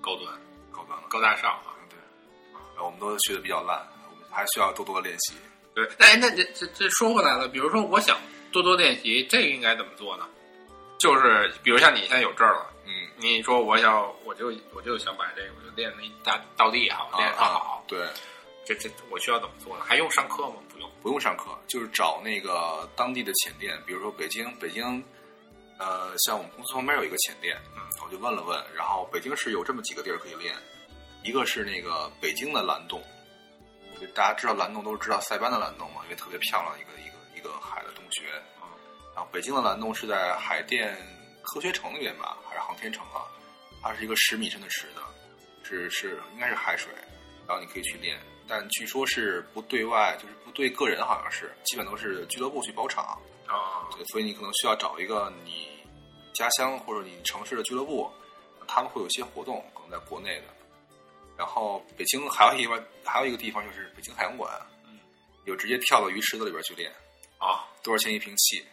高端高端了。高大上啊。对，然后我们都学的比较烂，我们还需要多多练习。对，哎，那这这这说回来了，比如说我想多多练习，这个应该怎么做呢？就是比如像你现在有证了，嗯，你说我要我就我就想把这个我就练那一大倒地哈，我练好，对，这这我需要怎么做呢？还用上课吗？不用。不用上课，就是找那个当地的潜店，比如说北京，北京，呃，像我们公司旁边有一个潜店，嗯，我就问了问，然后北京市有这么几个地儿可以练，一个是那个北京的蓝洞，就大家知道蓝洞都是知道塞班的蓝洞嘛，因为特别漂亮一个一个一个海的洞穴，啊然后北京的蓝洞是在海淀科学城那边吧，还是航天城啊？它是一个十米深的池子，是是应该是海水，然后你可以去练，但据说是不对外，就是不对个人，好像是基本都是俱乐部去包场，啊对，所以你可能需要找一个你家乡或者你城市的俱乐部，他们会有一些活动，可能在国内的。然后北京还有一个还有一个地方就是北京海洋馆，嗯，有直接跳到鱼池子里边去练，啊多少钱一瓶气？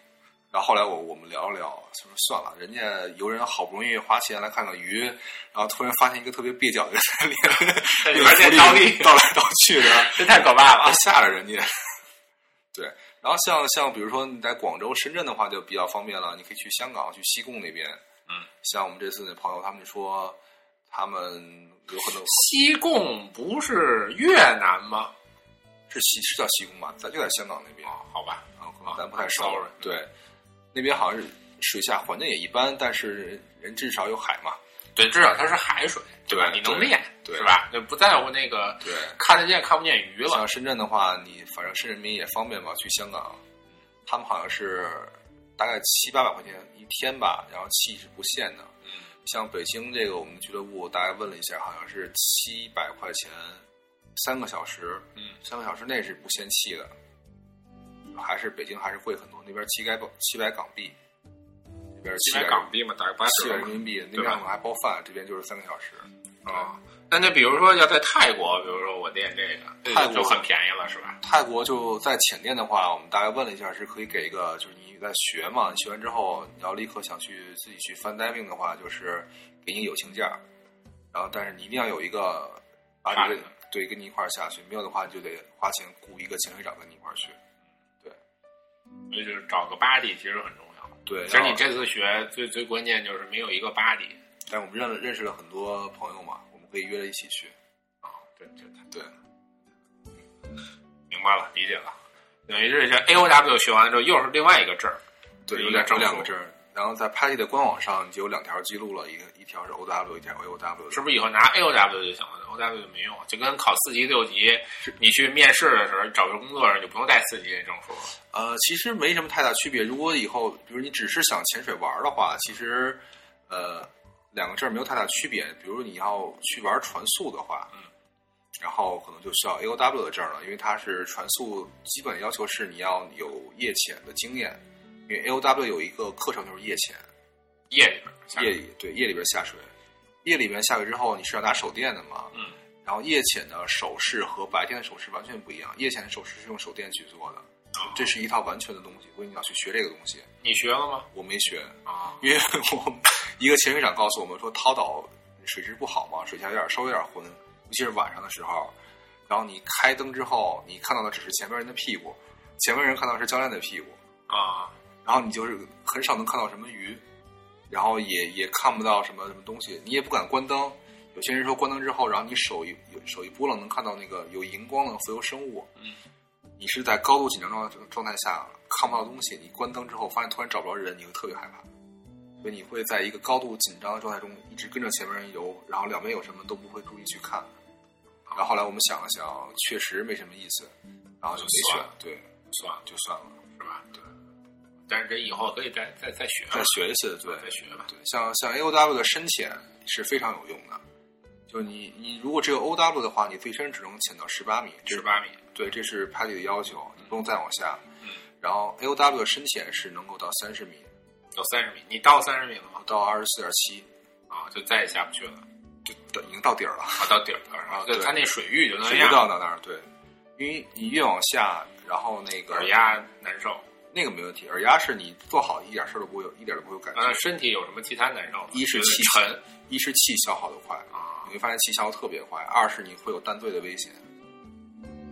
然后后来我我们聊了聊，就说算了，人家游人好不容易花钱来看看鱼，然后突然发现一个特别蹩脚的里边练倒立倒来倒去的，这太可怕了啊，吓着人家。对，然后像像比如说你在广州、深圳的话就比较方便了，你可以去香港、去西贡那边。嗯，像我们这次那朋友，他们就说他们有很多西贡不是越南吗？是西是叫西贡吧，咱就在香港那边哦，好吧，啊，可能咱不太熟。对，那边好像是水下环境也一般，但是人至少有海嘛。对，至少它是海水，对吧？你能练，对是吧？就不在乎那个对，看得见看不见鱼了像。深圳的话，你反正深圳民也方便嘛，去香港，他们好像是大概七八百块钱一天吧，然后气是不限的。嗯像北京这个我们俱乐部，大概问了一下，好像是七百块钱三个小时，嗯三个小时内是不限气的，还是北京还是贵很多，那边七百七百港币，那边七七百港币嘛，大概八七百人民币，那边我还包饭，这边就是三个小时。啊。那就比如说要在泰国，比如说我练这个，泰国就很便宜了，是吧？泰国就在浅店的话，我们大概问了一下，是可以给一个，就是你在学嘛，你学完之后，你要立刻想去自己去翻 diving 的话，就是给你友情价，然后但是你一定要有一个对跟你一块儿下去，没有的话你就得花钱雇一个潜水长跟你一块儿去。所以就是找个 buddy 其实很重要。对，其实你这次学最最关键就是没有一个 buddy 但我们认了认识了很多朋友嘛，我们可以约着一起去。啊，这这对，明白了，理解了。等于是像 A O W 学完之后，又是另外一个证儿，对，有点两个证儿，然后在拍立的官网上就有两条记录了，一个一条是 O W，一条 A O W。是不是以后拿 A O W 就行了？O W 就没用，就跟考四级六级，你去面试的时候找个工作的时候就不用带四级这证书了。呃，其实没什么太大区别。如果以后，比如你只是想潜水玩的话，其实，呃，两个证没有太大区别。比如你要去玩船速的话，嗯，然后可能就需要 A O W 的证了，因为它是船速基本要求是你要有夜潜的经验，因为 A O W 有一个课程就是夜潜，夜里边下夜里对夜里边下水，夜里边下水之后你是要拿手电的嘛，嗯，然后夜潜的手势和白天的手势完全不一样，夜潜的手势是用手电去做的。哦这是一套完全的东西，所以你要去学这个东西。你学了吗？我没学，啊，因为我一个潜水长告诉我们说，涛岛水质不好嘛，水下有点稍微有点浑，尤其是晚上的时候。然后你开灯之后，你看到的只是前面人的屁股，前面人看到的是教练的屁股，啊，然后你就是很少能看到什么鱼，然后也也看不到什么什么东西，你也不敢关灯。有些人说关灯之后，然后你手一手一拨楞，能看到那个有荧光的浮游生物。嗯，你是在高度紧张状状态下看不到东西，你关灯之后发现突然找不着人，你会特别害怕。所以你会在一个高度紧张的状态中一直跟着前面人游，然后两边有什么都不会注意去看。然后后来我们想了想，确实没什么意思，然后就没选。对，算了，就算了，是吧？对。但是这以后可以再再再学，再学一次。对，再学吧。对，像像 A O W 的深潜是非常有用的。就是你你如果只有 O W 的话，你最深只能潜到十八米，十八米，对，这是拍里的要求，你不用再往下。嗯然后 A O W 的深潜是能够到三十米，到三十米，你到三十米了吗？到二十四点七，啊，就再也下不去了，就到已经到底儿了，啊，到底儿了？啊对就它那水域就那水域，到到那儿，对，因为你越往下，然后那个耳压难受。那个没问题，耳压是你做好一点事儿都不会有，一点都不会有感觉。呃，身体有什么其他难受一是气沉一是气消耗的快，啊，你会发现气消耗特别快；二是你会有淡醉的危险，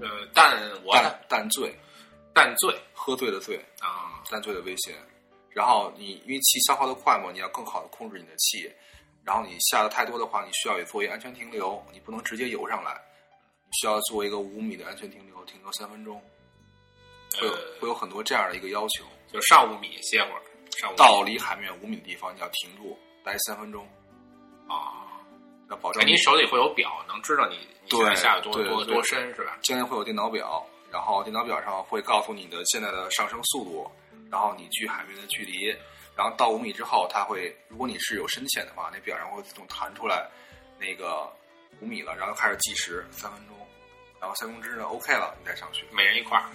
呃，淡我淡醉，淡醉喝醉的醉，啊，淡醉的危险。然后你因为气消耗的快嘛，你要更好的控制你的气。然后你下的太多的话，你需要也做一个安全停留，你不能直接游上来，你需要做一个五米的安全停留，停留三分钟，会有呃，会有很多这样的一个要求。就上五米歇会儿，上五米到离海面五米的地方，你要停住，待三分钟，啊。要保证哎，你手里会有表，能知道你你现在对下有多多多深是吧？现在会有电脑表，然后电脑表上会告诉你的现在的上升速度，然后你距海面的距离，然后到五米之后，它会，如果你是有深浅的话，那表上会自动弹出来那个五米了，然后开始计时三分钟，然后三分钟之内 OK 了，你再上去。每人一块儿，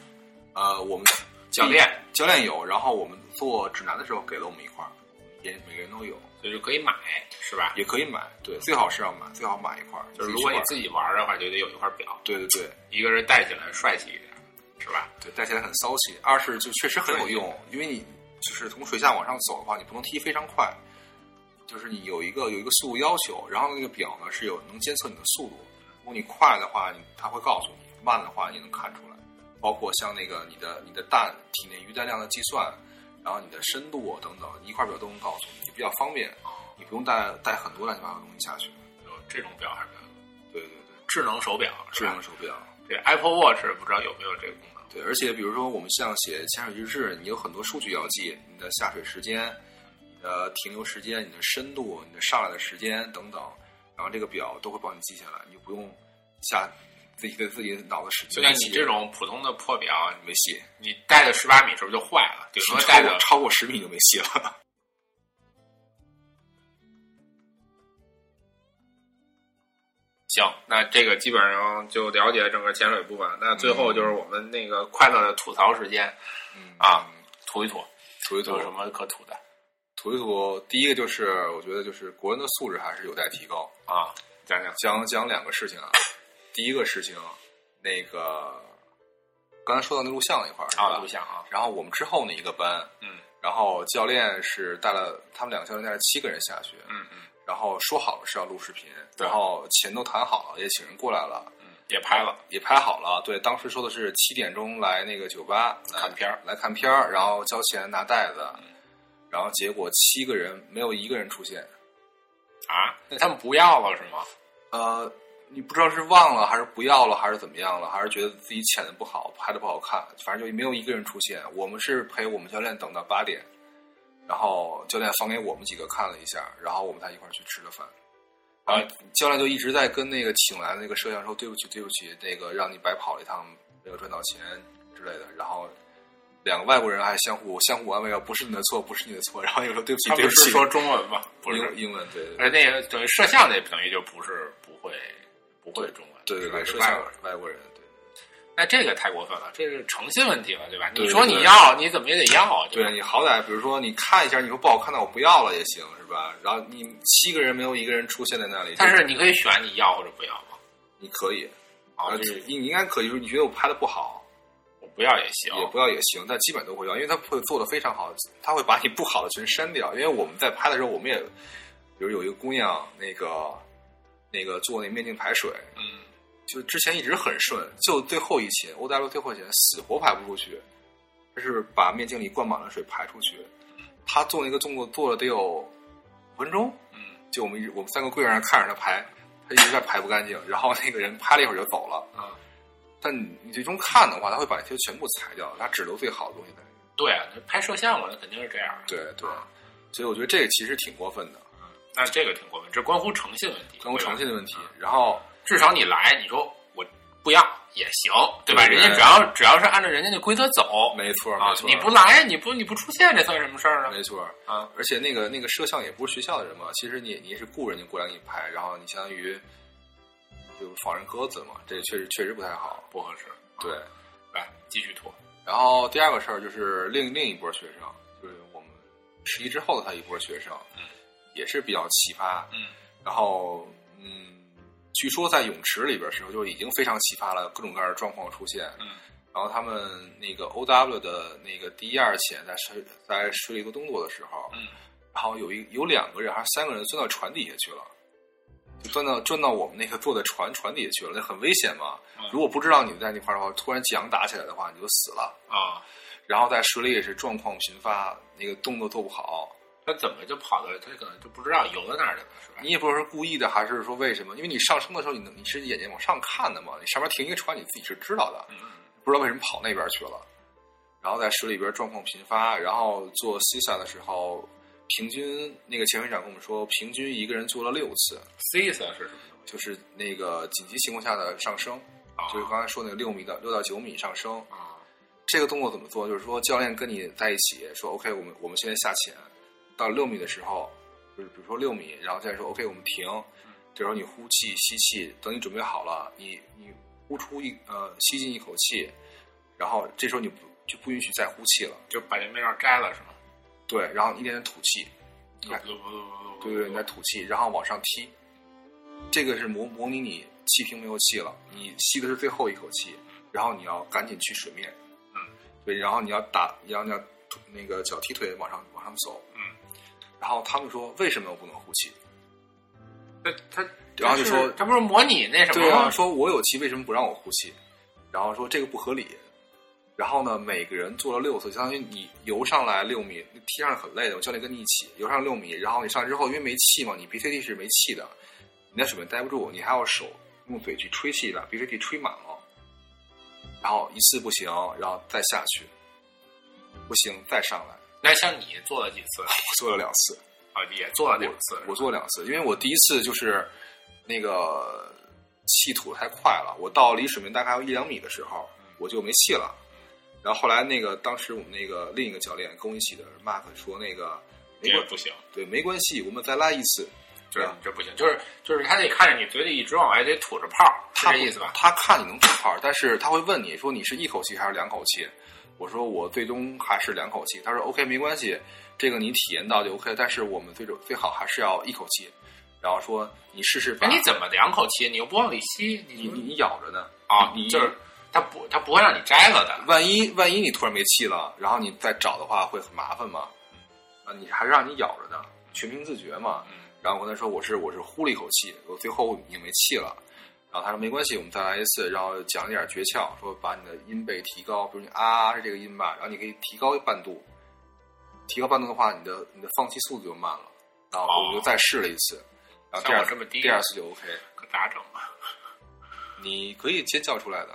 呃，我们教练教练有，然后我们做指南的时候给了我们一块儿，也每个人都有，所以就可以买是吧？也可以买，对，最好是要买，最好买一块儿，就是如果你自己玩的话，就得有一块表，对对对。一个人戴起来帅气一点，是吧？对，戴起来很骚气。二是就确实很有用，因为你就是从水下往上走的话，你不能踢非常快，就是你有一个有一个速度要求，然后那个表呢是有能监测你的速度。如果你快的话，你它会告诉你；慢的话，你能看出来。包括像那个你的你的氮体内余氮量的计算，然后你的深度等等，一块表都能告诉你，比较方便。你不用带带很多乱七八糟东西下去。有这种表还是比较对对对，智能手表，智能手表。这 Apple Watch 不知道有没有这个功能？对，而且比如说我们像写潜水日志，你有很多数据要记，你的下水时间、你的停留时间、你的深度、你的上来的时间等等，然后这个表都会帮你记下来，你就不用下自己对自己脑子使劲。就像你这种普通的破表，你没戏，你带的十八米是不是就坏了？顶多带的超过超过十米就没戏了。行，那这个基本上就了解整个潜水部分。那最后就是我们那个快乐的吐槽时间嗯啊，吐一吐，吐一吐有，什么可吐的吐一吐。第一个就是我觉得就是国人的素质还是有待提高。啊？讲讲讲讲两个事情啊，第一个事情，那个刚才说到那录像那块儿啊，录像啊，然后我们之后那一个班，嗯然后教练是带了他们两个教练带了七个人下去，嗯嗯然后说好了是要录视频，对然后钱都谈好了，也请人过来了，嗯，也拍了，也拍好了。对，当时说的是七点钟来那个酒吧来看片儿来看片儿，然后交钱拿袋子，然后结果七个人没有一个人出现，啊？那他们不要了是吗？呃，你不知道是忘了还是不要了还是怎么样了，还是觉得自己潜的不好，拍的不好看，反正就没有一个人出现。我们是陪我们教练等到八点，然后教练放给我们几个看了一下，然后我们才一块儿去吃的饭。然后教练就一直在跟那个请来的那个摄像说对不起对不起，那个让你白跑了一趟，没有赚到钱之类的。然后两个外国人还相互相互安慰，不是你的错，不是你的错。然后又说对不起他对不起，说中文吗？不是，英英文对对而那个等于摄像那等于就不是不会不会中文，对对对，是外国人。外国人对。那这个太过分了，这是诚信问题了，对吧？对你说你要，你怎么也得要啊，对你好歹比如说你看一下，你说不好看那我不要了也行是吧？然后你七个人没有一个人出现在那里，但是你可以选你要或者不要嘛。你可以，啊，呃就是你你应该可以，说你觉得我拍的不好，我不要也行。也不要也行，但基本都会要，因为他会做的非常好，他会把你不好的全删掉。因为我们在拍的时候，我们也，比如有一个姑娘，那个那个做那面镜排水，嗯，就之前一直很顺，就最后一期 O W 最后一期死活排不出去，他是把面镜里灌满了水排出去。他做那个动作做了得有五分钟，嗯，就我们一我们三个跪在那看着他排，他一直在排不干净，然后那个人拍了一会儿就走了。啊，但你你最终看的话，他会把那些全部裁掉，他只留最好的东西在里面。对拍摄像嘛，那肯定是这样的。对对，所以我觉得这个其实挺过分的，那这个挺过分，这关乎诚信问题，关乎诚信的问题。然后至少你来，你说我不要也行，对吧？对人家只要只要是按照人家的规则走没错啊没，错，你不来，你不你不出现，这算什么事儿呢？没错啊，而且那个那个摄像也不是学校的人嘛，其实你你是雇人家过来给你拍，然后你相当于就放人鸽子嘛，这确实确实不太好。不合适。对，来继续拖。然后第二个事儿就是另另一波学生，就是我们十一之后的他一波学生，嗯，也是比较奇葩，嗯，然后嗯，据说在泳池里边儿时候就已经非常奇葩了，各种各样的状况出现，嗯，然后他们那个 O W 的那个第一二潜在水在水里做动作的时候，嗯，然后有一有两个人还是三个人钻到船底下去了。就钻到钻到我们那个坐的船船底下去了，那很危险嘛。嗯如果不知道你们在那块儿的话，突然桨打起来的话，你就死了。啊，然后在水里也是状况频发，那个动作做不好，他怎么就跑到他可能就不知道游到哪儿去了，是吧？你也不知道是故意的还是说为什么，因为你上升的时候，你能你是眼睛往上看的嘛，你上面停一个船，你自己是知道的，嗯不知道为什么跑那边去了。然后在水里边状况频发，然后做 CISA 的时候，平均那个潜水长跟我们说，平均一个人做了六次，，CISA 是什么？就是那个紧急情况下的上升，啊就是刚才说那个六米到六到九米上升。啊这个动作怎么做？就是说教练跟你在一起说，OK，我们我们现在下潜，到六米的时候，就是比如说六米，然后再说 OK，我们停，这时候你呼气吸气，等你准备好了，你你呼出一呃吸进一口气，然后这时候你不就不允许再呼气了，就把这面罩摘了是吗？对，然后一点点吐气，不不不不不，对对，你再吐气，然后往上踢，这个是模模拟你气瓶没有气了，你吸的是最后一口气，然后你要赶紧去水面，嗯，对，然后你要打，然后你要那个脚踢腿往上往上走，嗯，然后他们说为什么我不能呼气？他他然后就说他不是模拟那什么对啊，吗？说我有气为什么不让我呼气？然后说这个不合理。然后呢，每个人做了六次，相当于你游上来六米，踢上来很累的。我教练跟你一起游上六米，然后你上来之后，因为没气嘛，你 BCT 是没气的，你在水面待不住，你还要手用嘴去吹气把 BCT 吹满了，然后一次不行，然后再下去，不行再上来。那像你做了几次？我做了两次，啊，也做了两次。我做了两次，因为我第一次就是那个气吐得太快了，我到离水面大概有一两米的时候，我就没气了。然后后来那个当时我们那个另一个教练跟我一起的 Mark 说那个没关这个不行，对没关系，我们再来一次。就是这不行，就是就是他得看着你嘴里一直往外得吐着泡，是他这意思吧？他看你能吐泡，但是他会问你说你是一口气还是两口气？我说我最终还是两口气。他说 OK 没关系，这个你体验到就 OK，但是我们最终最好还是要一口气。然后说你试试吧那你怎么两口气？你又不往里吸，你你你你咬着呢啊，你就是他不他不会让你摘了的。万一万一你突然没气了，然后你再找的话会很麻烦嘛。啊，你还是让你咬着呢，全凭自觉嘛。嗯然后我跟他说我是我是呼了一口气，我最后已经没气了。然后他说没关系，我们再来一次，然后讲一点诀窍，说把你的音贝提高，比如你啊是这个音吧，然后你可以提高半度，提高半度的话，你的你的放气速度就慢了。然后我们就再试了一次，然后第二第二次就 OK，可咋整啊？你可以尖叫出来的，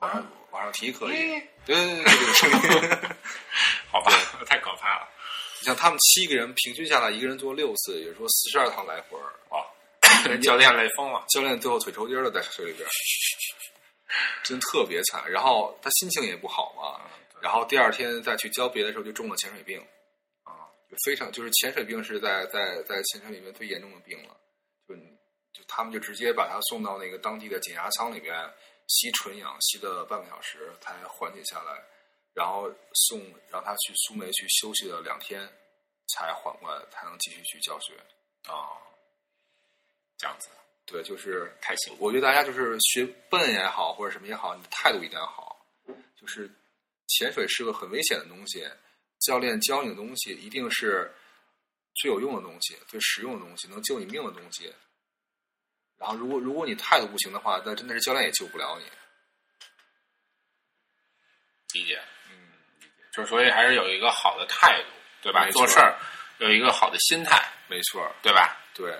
往上往上提可以，咦对对对对，这个声音。好吧，太可怕了。你像他们七个人平均下来，一个人做六次，也就是说四十二趟来回儿。哇，教练累疯了。教练最后腿抽筋儿了，在水里边儿，真特别惨。然后他心情也不好嘛，然后第二天再去教别的时候就中了潜水病，啊，就非常就是潜水病是在在在潜水里面最严重的病了，就你就他们就直接把他送到那个当地的减压舱里边吸纯氧，吸了半个小时才缓解下来，然后送让他去苏梅去休息了两天，才缓过来，才能继续去教学。哦，这样子对，就是太辛苦。我觉得大家就是学笨也好，或者什么也好，你的态度一定要好。就是潜水是个很危险的东西，教练教你的东西一定是最有用的东西、最实用的东西、能救你命的东西。然后，如果如果你态度不行的话，那真的是教练也救不了你。理解，嗯，理解。就是所以还是有一个好的态度，对吧？做事儿有一个好的心态，没错，对吧？对，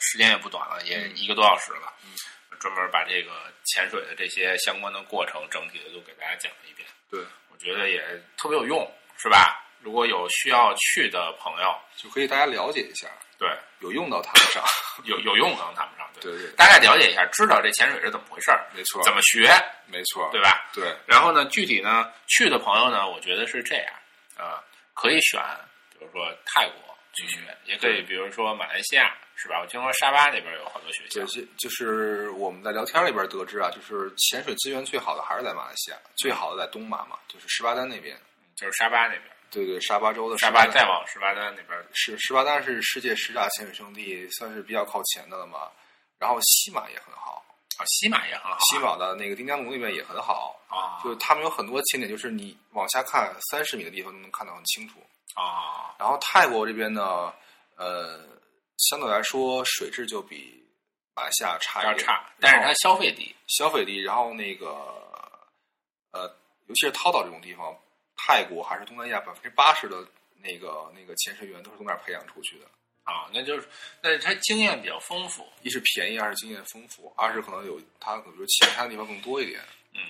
时间也不短了，也一个多小时了。嗯，专门把这个潜水的这些相关的过程，整体的都给大家讲了一遍。对，我觉得也特别有用，是吧？如果有需要去的朋友，就可以大家了解一下，对，有用到他们上。有有用可能谈不上，对，对对，大概了解一下，知道这潜水是怎么回事儿，没错，怎么学，没错，对吧？对，然后呢，具体呢去的朋友呢，我觉得是这样，啊、可以选，比如说泰国去学，也可以比如说马来西亚是吧？我听说沙巴那边有好多学校对，，就就是我们在聊天里边得知啊，就是潜水资源最好的还是在马来西亚，最好的在东马嘛，就是十八丹那边。就是沙巴那边，对对，沙巴州的沙巴丹再往十八丹那边，是十八丹是世界十大潜水圣地，算是比较靠前的了嘛。然后西马也很好，啊，西马也很好，西马的那个丁加奴那边也很好，啊，就是他们有很多景点，就是你往下看三十米的地方都能看得很清楚。啊，然后泰国这边呢，呃，相对来说水质就比马来西亚差一点，差，但是它消费低，消费低，然后那个呃，尤其是涛岛这种地方，泰国还是东南亚百分之八十的那个那个潜水员都是从那儿培养出去的。啊，那就是，那他经验比较丰富，一是便宜，二是经验丰富，二是可能有他可能比如其他的地方更多一点。嗯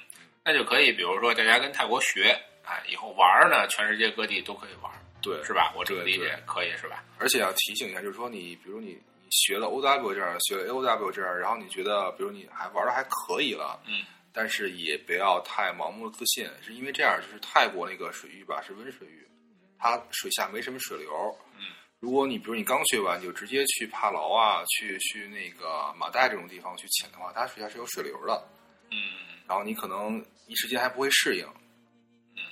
那就可以，比如说大家跟泰国学，啊，以后玩儿呢，全世界各地都可以玩儿，对，是吧？我这个理解可以是吧？而且要提醒一下，就是说你，比如你你学了 OW 这样，学了 AOW 这样，然后你觉得，比如你还玩的还可以了，嗯，但是也不要太盲目自信，是因为这样，就是泰国那个水域吧是温水域，它水下没什么水流，嗯，如果你比如你刚学完就直接去帕劳啊，去去那个马代这种地方去潜的话，它水下是有水流的，嗯，然后你可能一时间还不会适应。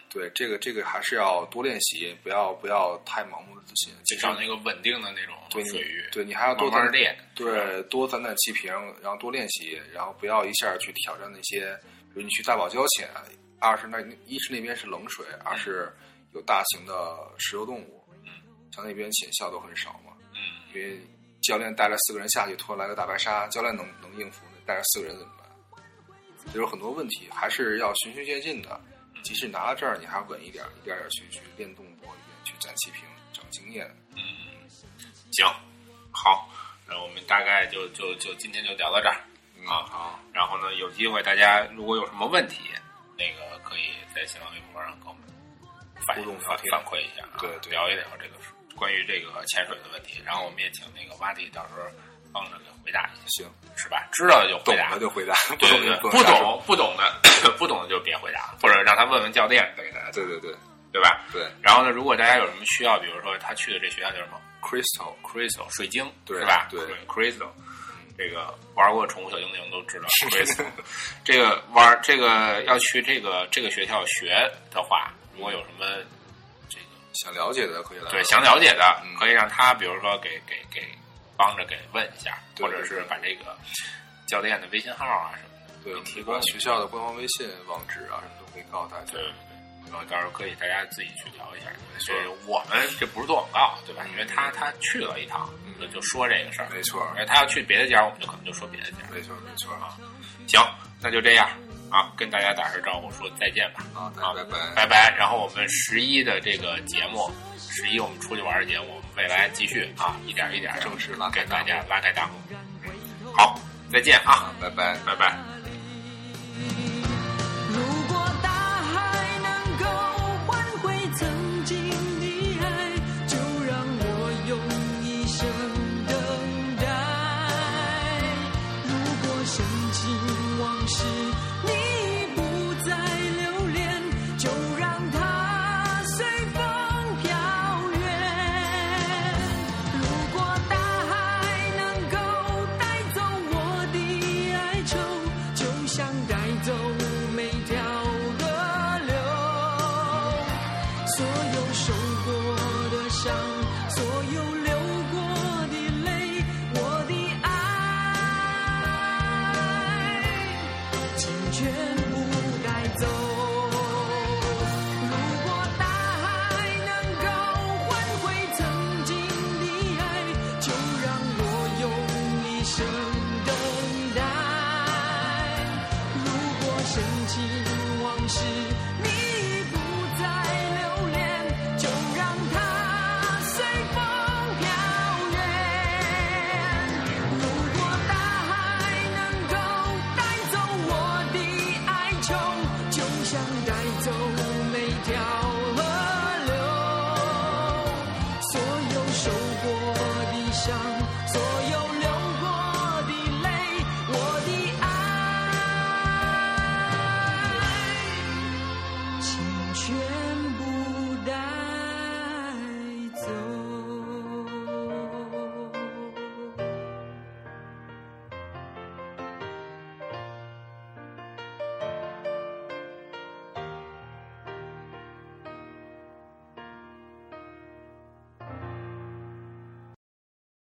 嗯，对，这个这个还是要多练习，不要不要太盲目的自信。就找那个稳定的那种对你水域，对你还要多攒慢慢练，对，多攒攒气瓶，然后多练习，然后不要一下去挑战那些，比如你去大堡礁潜，二是那一是那边是冷水，二是有大型的石油动物，嗯，像那边潜校都很少嘛，嗯，因为教练带了四个人下去，突然来个大白鲨，教练能能应付，带着四个人怎么办？就有很多问题，还是要循序渐进的。即使拿到这儿，你还要稳一点，一点点去去练动作，一点去攒气瓶，长经验。嗯行，好，那我们大概就就就今天就聊到这儿嗯，啊。好，然后呢，有机会大家如果有什么问题，那个可以在新浪微博上跟我们反反互动聊天反馈一下啊，对对聊一聊这个关于这个潜水的问题。然后我们也请那个洼地到时候帮着给回答一下，行，是吧？知道的就回懂答，的就回答，不对对不不懂不懂的不懂的就别回答，或者让他问问教练再给大家，对对对对吧？对然后呢，如果大家有什么需要，比如说他去的这学校叫什么，Crystal，Crystal 水晶，对是吧？对，Crystal，这个玩过宠物小精灵都知道 Crystal。这个玩这个要去这个这个学校学的话，如果有什么这个想了解的可以来。对想了解的，嗯可以让他比如说给给给帮着给问一下，对或者是把这个教练的微信号啊什么的。对，给提供学校的官方微信、网址啊什么都可以告诉大家对。对对，然后到时候可以大家自己去聊一下。所以我们这不是做广告，对吧？因为他他去了一趟，就就说这个事儿。没错，哎，他要去别的家，我们就可能就说别的家。没错，没错啊！行，那就这样啊，跟大家打声招呼，说再见吧。啊好拜拜。拜拜。然后我们十一的这个节目，十一我们出去玩的节目，我们未来继续啊，一点一点地正式拉开给大家拉开大幕。好，再见啊，啊，拜拜。拜拜。